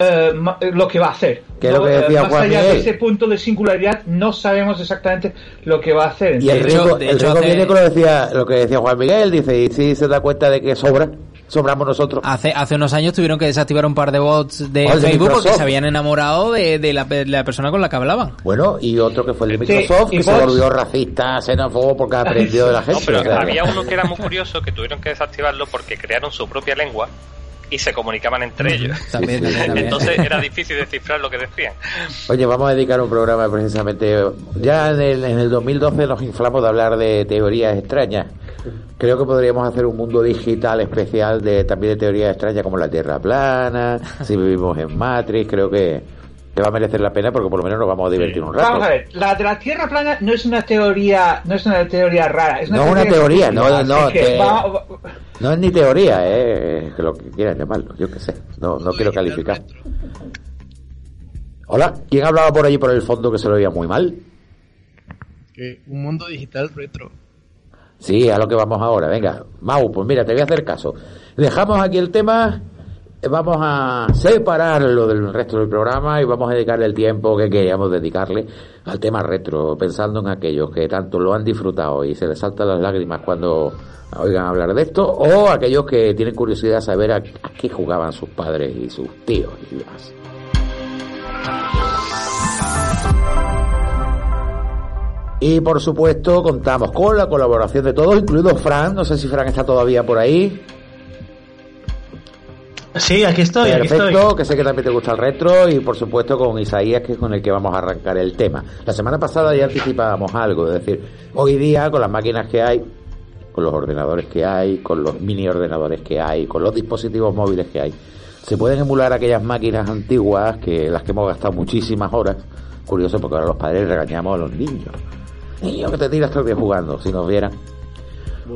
eh, ma- lo que va a hacer. Lo que eh, decía más Juan allá Miguel. de ese punto de singularidad no sabemos exactamente lo que va a hacer. Y el riesgo, el riesgo viene con lo, decía, lo que decía Juan Miguel, dice, y si se da cuenta de que sobra, sobramos nosotros. Hace, hace unos años tuvieron que desactivar un par de bots de Oh, el de Facebook porque se habían enamorado de, de la, de la persona con la que hablaban. Bueno, y otro que fue el de Sí, Microsoft, y que se bots. volvió racista, xenófobo, porque aprendió de la gente. No, pero o sea, había uno que era muy curioso que tuvieron que desactivarlo porque crearon su propia lengua y se comunicaban entre ellos. También, también, también. Entonces era difícil descifrar lo que decían. Oye, vamos a dedicar un programa precisamente. Ya en el, en el 2012 nos inflamos de hablar de teorías extrañas. Creo que podríamos hacer un mundo digital especial de también de teorías extrañas como la Tierra plana, si vivimos en Matrix. Creo que, que va a merecer la pena porque por lo menos nos vamos a divertir un rato. Vamos a ver, la de la Tierra plana no es una teoría, no es una teoría rara, es una No, una teoría, no, no, que te- va- va- No es ni teoría, eh, es que lo que quieran llamarlo, yo qué sé, no, no quiero calificar. Hola, ¿quién hablaba por allí por el fondo que se lo oía muy mal? Que un mundo digital retro. Sí, a lo que vamos ahora. Venga, Mau, pues mira, te voy a hacer caso. Dejamos aquí el tema, eh, vamos a separarlo del resto del programa y vamos a dedicarle el tiempo que queríamos dedicarle al tema retro, pensando en aquellos que tanto lo han disfrutado y se les saltan las lágrimas cuando oigan hablar de esto, o aquellos que tienen curiosidad de saber a, a qué jugaban sus padres y sus tíos y demás. Y por supuesto contamos con la colaboración de todos, incluido Fran. No sé si Fran está todavía por ahí. Sí, aquí estoy, aquí Perfecto, estoy. que sé que también te gusta el retro y por supuesto con Isaías, que es con el que vamos a arrancar el tema. La semana pasada ya anticipábamos algo, es decir, hoy día con las máquinas que hay, con los ordenadores que hay, con los mini ordenadores que hay, con los dispositivos móviles que hay, se pueden emular aquellas máquinas antiguas que las que hemos gastado muchísimas horas. Curioso porque ahora los padres regañamos a los niños. Niño que te tiras todo el día jugando, si nos vieran.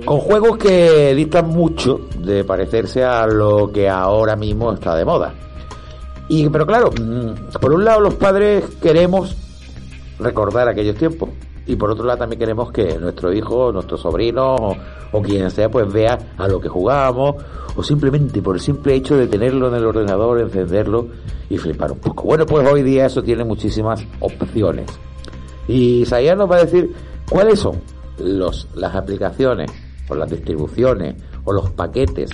Con juegos que distan mucho de parecerse a lo que ahora mismo está de moda. Y, pero claro, mm, por un lado los padres queremos recordar aquellos tiempos. Y por otro lado también queremos que nuestro hijo, nuestro sobrino o, o quien sea, pues vea a lo que jugábamos o simplemente por el simple hecho de tenerlo en el ordenador, encenderlo y flipar un poco. Bueno, pues hoy día eso tiene muchísimas opciones. Y Isaías nos va a decir cuáles son los, las aplicaciones o las distribuciones o los paquetes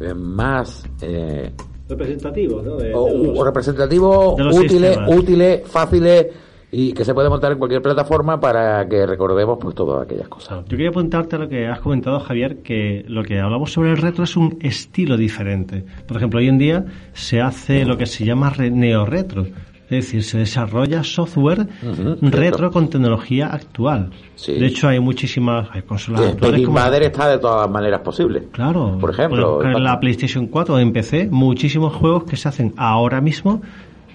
eh, más eh, Representativo, ¿no? De- o, de los- o representativos, útiles, sistemas. útiles, fáciles y que se puede montar en cualquier plataforma para que recordemos pues todas aquellas cosas. Yo quería apuntarte a lo que has comentado, Javier, que lo que hablamos sobre el retro es un estilo diferente. Por ejemplo, hoy en día se hace lo que se llama re- neo-retro. Es decir, se desarrolla software retro con tecnología actual. De hecho, hay muchísimas hay consolas El actuales como está de todas las maneras posibles. Claro. Por ejemplo, en la PlayStation 4 o en PC, muchísimos juegos que se hacen ahora mismo,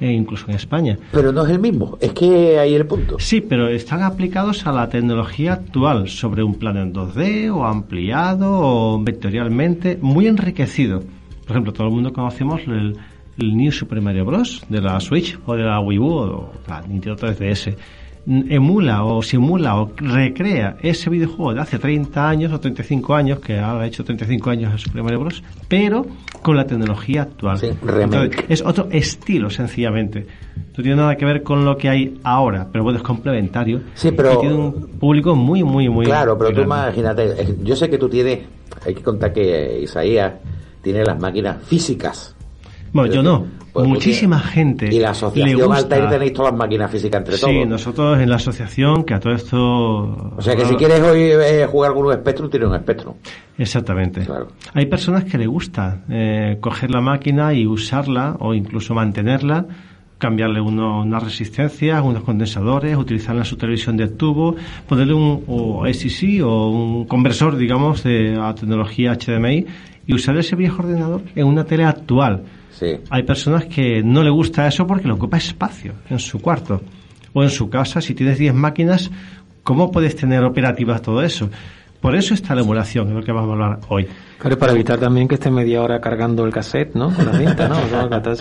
e incluso en España. Pero no es el mismo, es que ahí el punto. Sí, pero están aplicados a la tecnología actual, sobre un plano en 2D o ampliado o vectorialmente, muy enriquecido. Por ejemplo, todo el mundo conocemos el, el New Super Mario Bros. de la Switch o de la Wii U o la Nintendo 3DS. emula o simula o recrea ese videojuego de hace 30 años o 35 años, que ahora ha hecho 35 años el Super Mario Bros., pero con la tecnología actual. Entonces, es otro estilo, sencillamente. No tiene nada que ver con lo que hay ahora, pero bueno, es complementario. Sí, pero... Y tiene un público muy, muy, muy... Claro, pero tú grande. imagínate, eh, yo sé que tú tienes, hay que contar que Isaías tiene las máquinas físicas. Bueno, yo no. Pues Muchísima porque- gente Y la le asociación gusta. Altair tenéis todas las máquinas físicas entre Sí, todos. nosotros en la asociación, que a todo esto... O sea que si quieres hoy eh, jugar con un Spectrum, tienes un Spectrum. Exactamente. Hay personas que le gusta eh, coger la máquina y usarla o incluso mantenerla, cambiarle uno, unas resistencias, unos condensadores, utilizarla en su televisión de tubo, ponerle un o SCC o un conversor, digamos, de a tecnología HDMI y usar ese viejo ordenador en una tele actual. Sí. Hay personas que no le gusta eso porque le ocupa espacio en su cuarto o en su casa. Si tienes 10 máquinas, ¿cómo puedes tener operativas todo eso? Por eso está la emulación, es lo que vamos a hablar hoy. Claro, para evitar también que esté media hora cargando el cassette, ¿no? Con la cinta, ¿no?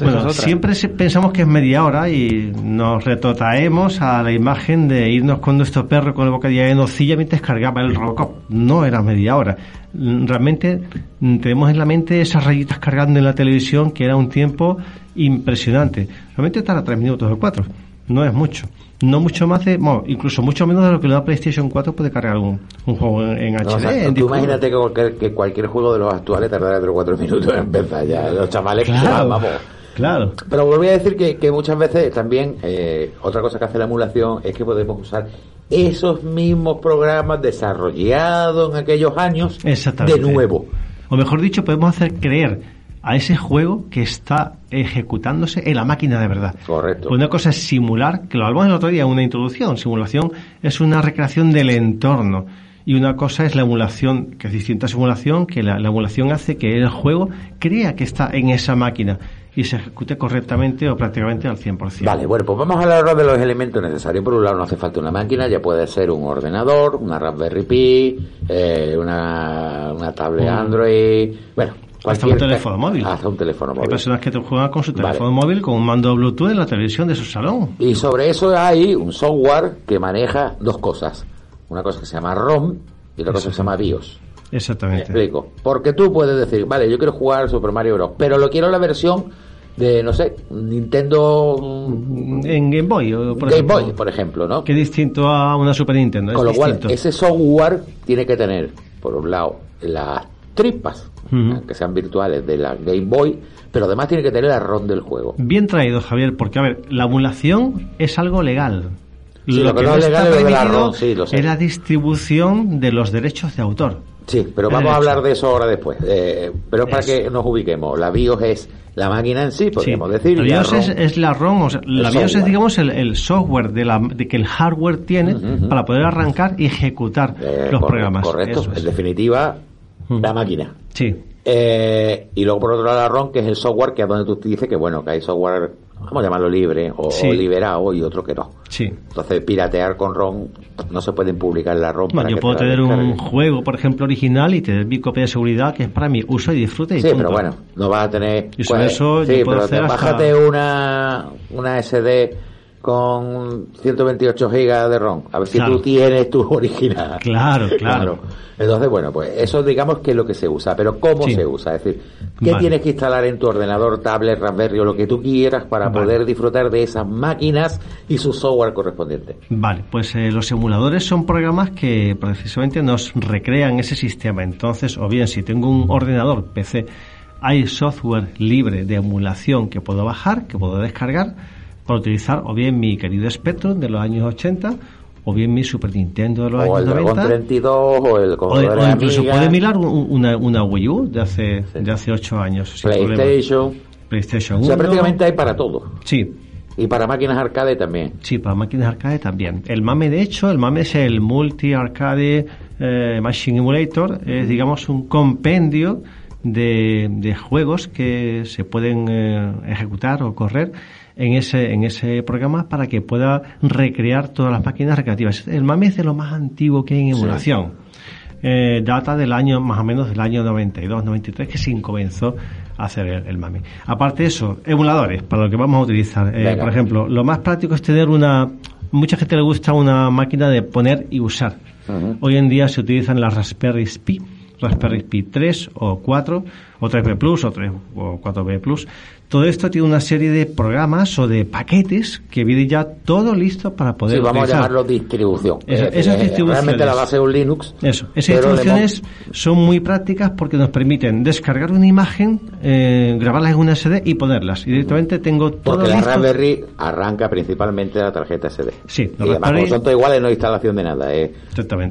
Bueno, siempre pensamos que es media hora y nos retrotraemos a la imagen de irnos con nuestro perro con el bocadillo de nocilla mientras cargaba el Robocop. No era media hora. Realmente mm, tenemos en la mente esas rayitas cargando en la televisión que era un tiempo impresionante. Realmente tarda tres minutos o cuatro. No es mucho. No mucho más de, bueno, incluso mucho menos de lo que una PlayStation 4 puede cargar un, un juego en, en No, HD. o sea, en tú disco duro. imagínate que cualquier, que cualquier juego de los actuales tardará 3 o 4 minutos en empezar ya. Los chavales Claro. vamos. Claro. Pero volví a decir que, que muchas veces también eh, otra cosa que hace la emulación es que podemos usar esos mismos programas desarrollados en aquellos años de nuevo. O mejor dicho, podemos hacer creer a ese juego que está ejecutándose en la máquina de verdad. Correcto. Una cosa es simular, que lo hablamos el otro día una introducción. Simulación es una recreación del entorno. Y una cosa es la emulación, que es distinta a simulación, que la, la emulación hace que el juego crea que está en esa máquina y se ejecute correctamente o prácticamente al 100%. Vale, bueno, pues vamos a hablar ahora de los elementos necesarios. Por un lado, no hace falta una máquina, ya puede ser un ordenador, una Raspberry Pi, eh, una, una tablet Un- Android, bueno, Hasta un teléfono móvil. Hasta un teléfono Hay móvil. personas que te juegan con su Vale. teléfono móvil con un mando Bluetooth en la televisión de su salón. Y sobre eso hay un software que maneja dos cosas. Una cosa que se llama ROM y otra cosa que se llama BIOS. Me Exactamente. explico. Porque tú puedes decir, vale, yo quiero jugar Super Mario Bros. Pero lo quiero en la versión de, no sé, Nintendo mm, En Game Boy, por Game ejemplo. Boy, por ejemplo, ¿no? que es distinto a una Super Nintendo. Con es lo cual, ese software tiene que tener, por un lado, las tripas, Ujú. que sean virtuales, de la Game Boy, pero además tiene que tener la ROM del juego. Bien traído, Javier, porque a ver, la emulación es algo legal. Sí, lo que no es legal es lo la ROM, sí, lo sé. es la distribución de los derechos de autor. Sí, pero vamos a derecho. hablar de eso ahora después. Eh, pero es para que nos ubiquemos. La BIOS es la máquina en sí, podríamos Sí. decir. La y la BIOS es, es la ROM, o sea, la El BIOS es, digamos, el, el software de, la, de que el hardware tiene para poder arrancar y ejecutar Eh, los programas. Correcto, Eso es. en la máquina. Sí. Eh, y luego por otro lado la ROM, que es el software que es donde tú te dices que bueno, que hay software, vamos a llamarlo libre o, Sí. liberado y otro que no. Sí. Entonces piratear con ROM no se pueden publicar la ROM. Bueno, para yo que puedo te tener un juego, por ejemplo, original y tener mi copia de seguridad que es para mi uso y disfrute. Y Sí, punto. pero bueno, no vas a tener. Y sobre eso sí, yo puedo pero hacer hasta- bájate una, una SD con 128 gigas de ROM. A ver si Claro. tú tienes tu original. Claro, claro. Entonces, bueno, pues eso digamos que es lo que se usa. Pero ¿cómo Sí. se usa? Es decir, ¿qué Vale. tienes que instalar en tu ordenador, tablet, Raspberry o lo que tú quieras para Vale. poder disfrutar de esas máquinas y su software correspondiente? Vale, pues eh, los emuladores son programas que precisamente nos recrean ese sistema. Entonces, o bien si tengo un ordenador PC, hay software libre de emulación que puedo bajar, que puedo descargar, para utilizar o bien mi querido Spectrum de los años 80, o bien mi Super Nintendo de los O años el Dragon 90. 32 o el O, de- o incluso puede mirar un- una, una Wii U de hace, de hace 8 años. PlayStation. PlayStation O sea, 1. prácticamente hay para todo. Sí. Y para máquinas arcade también. Sí, para máquinas arcade también. El MAME, de hecho, el MAME es el Multi Arcade eh, Machine Emulator, es digamos un compendio de, de juegos que se pueden eh, ejecutar o correr en ese, en ese programa para que pueda recrear todas las máquinas recreativas. El MAME es de lo más antiguo que hay en Sí. emulación. Eh, data del año, más o menos del año 92, 93, que se comenzó a hacer el, el MAME. Aparte de eso, emuladores, para lo que vamos a utilizar. Eh, por ejemplo, lo más práctico es tener una, mucha gente le gusta una máquina de poner y usar. Hoy en día se utilizan las Raspberry Pi, Raspberry Pi 3 o 4 o 3B Plus o 3 o 4B Plus. Todo esto tiene una serie de programas o de paquetes que viene ya todo listo para poder Sí, vamos utilizar. a llamarlo distribución. Eso- Es decir, esas es distribuciones. Realmente la base es un Linux. Eso, esas instrucciones son muy prácticas porque nos permiten descargar una imagen, eh, grabarla en una SD y ponerlas. Y directamente tengo todo Porque la listo. Raspberry arranca principalmente la tarjeta SD. Sí, Y además, como son todos iguales, no hay instalación de nada. Eh.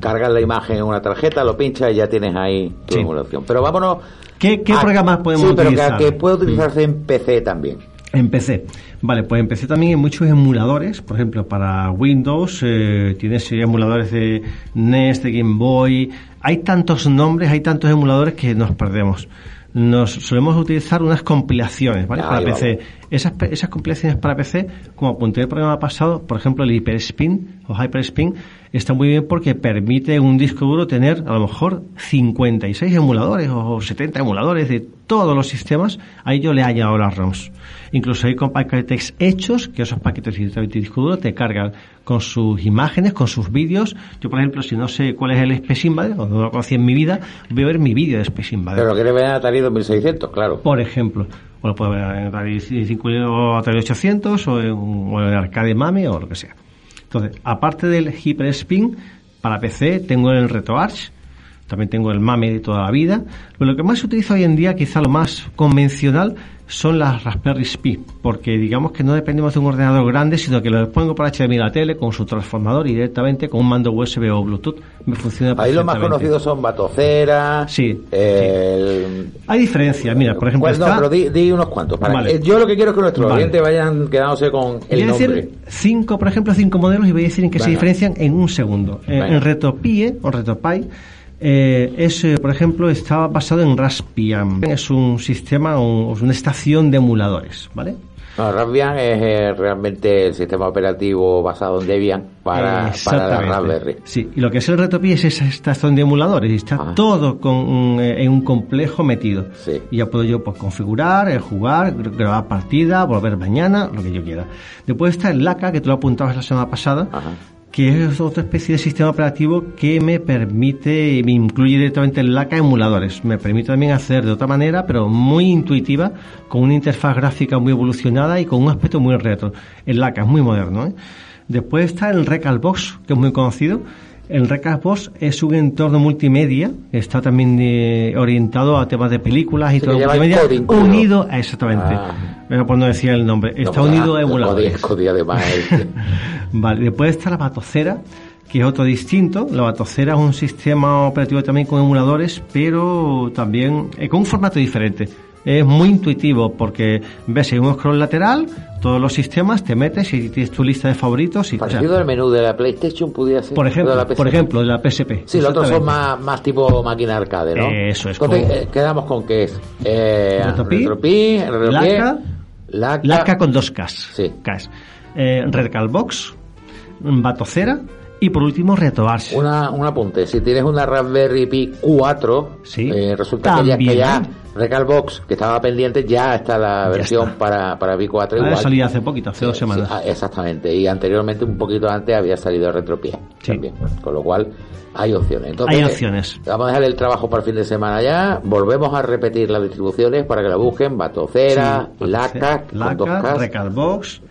Cargas la imagen en una tarjeta, lo pinchas y ya tienes ahí tu Sí. emulación. Pero vámonos. ¿Qué, qué a- programas podemos sí, pero utilizar? Que, que puede utilizarse en PC también. En PC. Vale, pues en PC también hay muchos emuladores. Por ejemplo, para Windows eh, tienes emuladores de NES, de Game Boy. Hay tantos nombres, hay tantos emuladores que nos perdemos. Nos solemos utilizar unas compilaciones, ¿vale? Ahí para vamos. PC. Esas, esas compilaciones para PC, como apunté en el programa pasado, por ejemplo, el Hyperspin o Hyperspin está muy bien porque permite un disco duro tener a lo mejor 56 emuladores o 70 emuladores de todos los sistemas. Ahí yo le he añadido las ROMs. Incluso hay con paquetes hechos, que esos paquetes directamente de disco duro te cargan con sus imágenes, con sus vídeos. Yo, por ejemplo, si no sé cuál es el Space Invader, o no lo conocía en mi vida, voy a ver mi vídeo de Space Invader. Pero lo quieres ver en Atari 2600, claro. Por ejemplo, o lo puedo ver en Atari 5 o Atari 800 o en, o Arcade Mame o lo que sea. Entonces, aparte del Hyperspin, para PC tengo el RetroArch, también tengo el MAME de toda la vida. Pero lo que más se utiliza hoy en día, quizá lo más convencional, son las Raspberry Pi, porque digamos que no dependemos de un ordenador grande, sino que lo pongo por HDMI a la tele con su transformador y directamente con un mando USB o Bluetooth me funciona Ahí los más conocidos son Batocera. Sí. El... Hay diferencias, mira, por ejemplo, Pues no, está- pero di, di unos cuantos. Para Vale. Yo lo que quiero es que nuestros Vale. oyentes vayan quedándose con el voy a nombre. decir cinco, por ejemplo, cinco modelos y voy a decir en qué se diferencian en un segundo. Eh, en RetroPie o RetroPie eh, es, por ejemplo, está basado en Raspbian. Es un sistema, un- una estación de emuladores, ¿vale? No, Raspbian es eh, realmente el sistema operativo basado en Debian para, para la. Raspberry. Sí, y lo que es el RetroPie es esa estación de emuladores y está Ah. todo con, eh, en un complejo metido. Y ya puedo yo pues, configurar, eh, jugar, gr- grabar partida, volver mañana, lo que yo quiera. Después está el LACA, que tú lo apuntabas la semana pasada, que es otra especie de sistema operativo que me permite, me incluye directamente el LACA emuladores. Me permite también hacer de otra manera, pero muy intuitiva, con una interfaz gráfica muy evolucionada y con un aspecto muy retro. El LACA es muy moderno. ¿eh? Después está el Recalbox, que es muy conocido. El Recalbox es un entorno multimedia, está también eh, orientado a temas de películas y todo multimedia, unido a exactamente. Ah. Pero por no decir el nombre, está No, pues, unido ah, a emuladores. De más el- Vale, después está la batocera, que es otro distinto. La batocera es un sistema operativo también con emuladores, pero también eh, con un formato diferente. Es muy intuitivo porque ves en un scroll lateral todos los sistemas, te metes y tienes tu lista de favoritos. Y, o sea, Parecido al menú de la PlayStation pudiera ser. por o de ejemplo, la PSP. por ejemplo, de la PSP. Sí, los otros son más, más tipo máquina arcade, ¿no? Eso es, Entonces, eh, quedamos con que es eh, Retropie, Retropie, Retropie, Laca, Laca, Laca con dos Ks. Ks. Eh, Redcalbox, Batocera y por último RetroArch. Una, un apunte, si tienes una Raspberry Pi 4, eh, resulta que ya, También. que ya Recalbox, que estaba pendiente, ya está la Ya versión está. Para, para Pi 4 Ha de igual. salir hace poquito, hace dos Sí, semanas. ah, exactamente, y anteriormente, un poquito antes, había salido Retropie también, con lo cual hay opciones. Entonces, Hay opciones. Vamos a dejar el trabajo para el fin de semana ya. Volvemos a repetir las distribuciones para que la busquen. Batocera, Sí, Laca, Laca. Recalbox,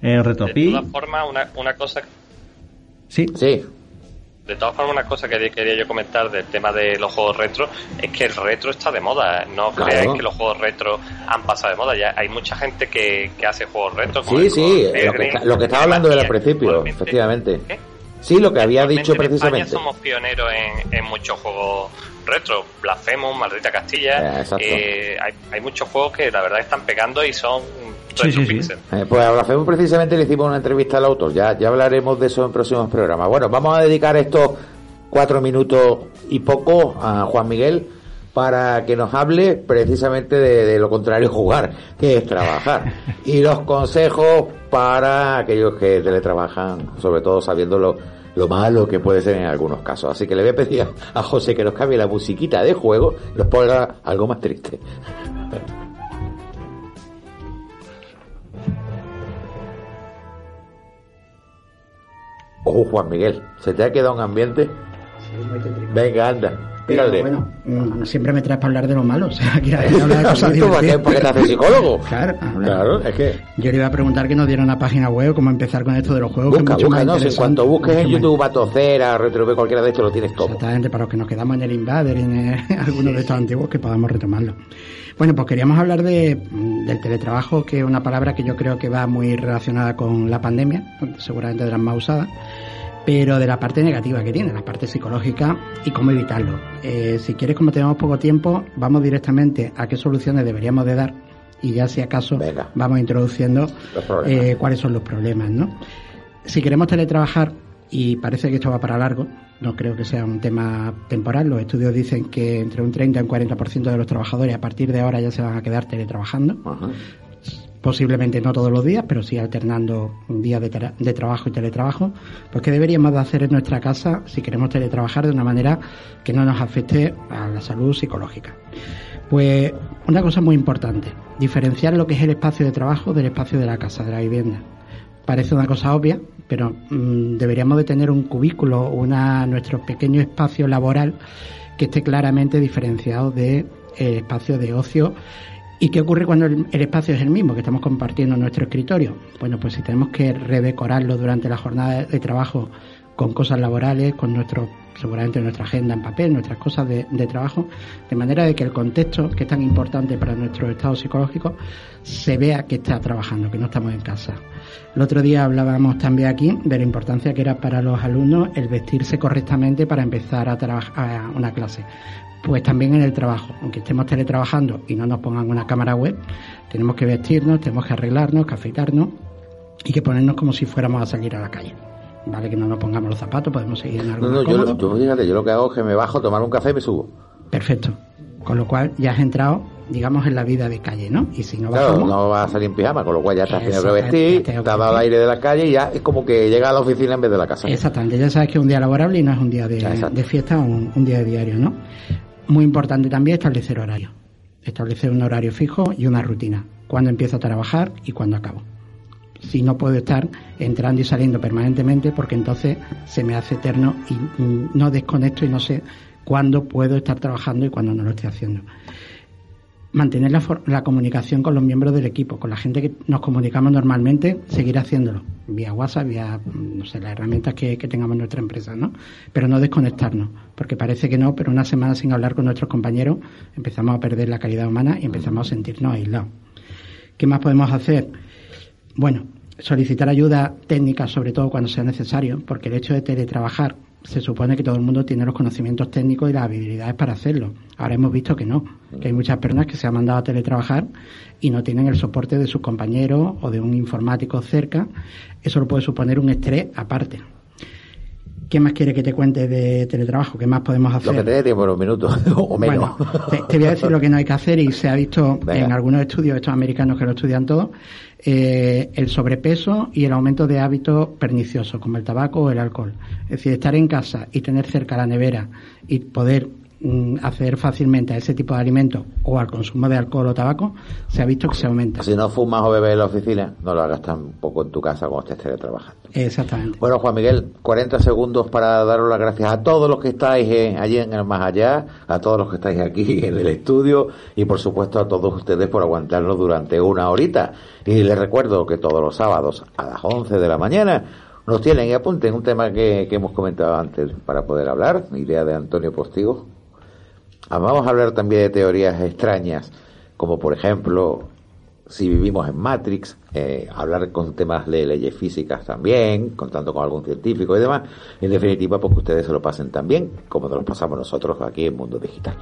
eh, De todas formas, una, una cosa Sí. Sí. De todas formas, una cosa que quería yo comentar del tema de los juegos retro es que el retro está de moda. No Claro. creáis que los juegos retro han pasado de moda. Ya hay mucha gente que, que hace juegos retro. como Sí, sí, lo que, Peregrine, está- lo que estaba hablando del principio, efectivamente. Sí, lo que había dicho en España precisamente. somos pioneros en, en muchos juegos retro. Blasphemous, Maldita Eh, Castilla. exacto. eh, hay, hay muchos juegos que la verdad están pegando y son Sí, sí. Eh, pues a Blasphemous precisamente le hicimos una entrevista al autor, ya, ya hablaremos de eso en próximos programas. Bueno, vamos a dedicar estos cuatro minutos y poco a Juan Miguel para que nos hable precisamente de, de lo contrario jugar, que es trabajar. y los consejos para aquellos que teletrabajan, sobre todo sabiendo lo, lo malo que puede ser en algunos casos. Así que le voy a pedir a, José que nos cambie la musiquita de juego y nos ponga algo más triste. Uh, Juan Miguel, ¿se te ha quedado un ambiente? Venga, anda. Pero bueno, mm, siempre me traes para hablar de lo malo. O sea, quiero hablar de cosas Exacto, ¿para qué, divertidas. qué te haces psicólogo? Claro. Claro, es que Yo le iba a preguntar que nos diera una página web, cómo empezar con esto de los juegos. que busca, es mucho busca, no, en cuanto busques en más- YouTube Batocera, Retro cualquiera de estos lo tienes todo. Exactamente, para los que nos quedamos en el Invader y en eh, algunos de estos antiguos que podamos retomarlo. Bueno, pues queríamos hablar de, mm, del teletrabajo, que es una palabra que yo creo que va muy relacionada con la pandemia, seguramente de las más usadas, pero de la parte negativa que tiene, la parte psicológica y cómo evitarlo. Eh, si quieres, como tenemos poco tiempo, vamos directamente a qué soluciones deberíamos de dar y ya si acaso vamos introduciendo eh, cuáles son los problemas, ¿no? Si queremos teletrabajar, y parece que esto va para largo, no creo que sea un tema temporal, los estudios dicen que entre un 30 y un 40% de los trabajadores a partir de ahora ya se van a quedar teletrabajando. Posiblemente no todos los días, pero sí alternando días de, tra- de trabajo y teletrabajo. Pues ¿qué deberíamos de hacer en nuestra casa si queremos teletrabajar de una manera que no nos afecte a la salud psicológica? Pues una cosa muy importante, diferenciar lo que es el espacio de trabajo del espacio de la casa, de la vivienda. Parece una cosa obvia, pero mm, deberíamos de tener un cubículo, una, nuestro pequeño espacio laboral que esté claramente diferenciado del espacio de ocio. ¿Y qué ocurre cuando el, espacio es el mismo, que estamos compartiendo nuestro escritorio? Bueno, pues si tenemos que redecorarlo durante la jornada de, de trabajo con cosas laborales, con nuestro, seguramente nuestra agenda en papel, nuestras cosas de, trabajo, de manera de que el contexto, que es tan importante para nuestro estado psicológico, se vea que está trabajando, que no estamos en casa. El otro día hablábamos también aquí de la importancia que era para los alumnos el vestirse correctamente para empezar a trabajar una clase. Pues también en el trabajo, aunque estemos teletrabajando y no nos pongan una cámara web, tenemos que vestirnos, tenemos que arreglarnos, que afeitarnos y que ponernos como si fuéramos a salir a la calle. Vale, que no nos pongamos los zapatos, podemos seguir en algo No, no, yo, fíjate, yo lo que hago es que me bajo, tomar un café y me subo. Perfecto. Con lo cual ya has entrado, digamos, en la vida de calle, ¿no? Y si no Claro, bajamos, no vas a salir en pijama, con lo cual ya te has tenido que vestir, te has dado el vestir. aire de la calle y ya es como que llega a la oficina en vez de la casa. Exactamente, ya sabes que es un día laborable y no es un día de, de fiesta o un, un día de diario, ¿no? Muy importante también establecer horario. Establecer un horario fijo y una rutina. Cuándo empiezo a trabajar y cuándo acabo. Si no puedo estar entrando y saliendo permanentemente porque entonces se me hace eterno y mm, no desconecto y no sé cuándo puedo estar trabajando y cuándo no lo estoy haciendo mantener la, la comunicación con los miembros del equipo, con la gente que nos comunicamos normalmente, seguir haciéndolo, vía WhatsApp, vía, mm, no sé, las herramientas que, que tengamos en nuestra empresa, ¿no? Pero no desconectarnos, porque parece que no, pero una semana sin hablar con nuestros compañeros empezamos a perder la calidad humana y empezamos a sentirnos aislados. ¿Qué más podemos hacer? Bueno, solicitar ayuda técnica, sobre todo cuando sea necesario, porque el hecho de teletrabajar se supone que todo el mundo tiene los conocimientos técnicos y las habilidades para hacerlo. Ahora hemos visto que no, que hay muchas personas que se han mandado a teletrabajar y no tienen el soporte de sus compañeros o de un informático cerca. Eso lo puede suponer un estrés aparte. ¿Qué más quiere que te cuente de teletrabajo? ¿Qué más podemos hacer? Lo que te dé tiempo, unos minutos o menos. Bueno, te, te voy a decir lo que no hay que hacer y se ha visto en algunos estudios, estos americanos que lo estudian todo, eh, el sobrepeso y el aumento de hábitos perniciosos como el tabaco o el alcohol. Es decir, estar en casa y tener cerca la nevera y poder acceder fácilmente a ese tipo de alimentos o al consumo de alcohol o tabaco, se ha visto que se aumenta. Si no fumas o bebes en la oficina, no lo hagas tampoco en tu casa cuando estés teletrabajando. Exactamente. Bueno, Juan Miguel, 40 segundos para daros las gracias a todos los que estáis eh, allí en el más allá, a todos los que estáis aquí en el estudio y por supuesto a todos ustedes por aguantarnos durante una horita. Y les recuerdo que todos los sábados a las 11 de la mañana nos tienen y apunten un tema que, que hemos comentado antes para poder hablar, idea de Antonio Postigo. Ah, Vamos a hablar también de teorías extrañas, como por ejemplo si vivimos en Matrix, eh, hablar con temas de leyes físicas también, contando con algún científico y demás. En definitiva, pues que ustedes se lo pasen también, como nos lo pasamos nosotros aquí en Mundo Digital.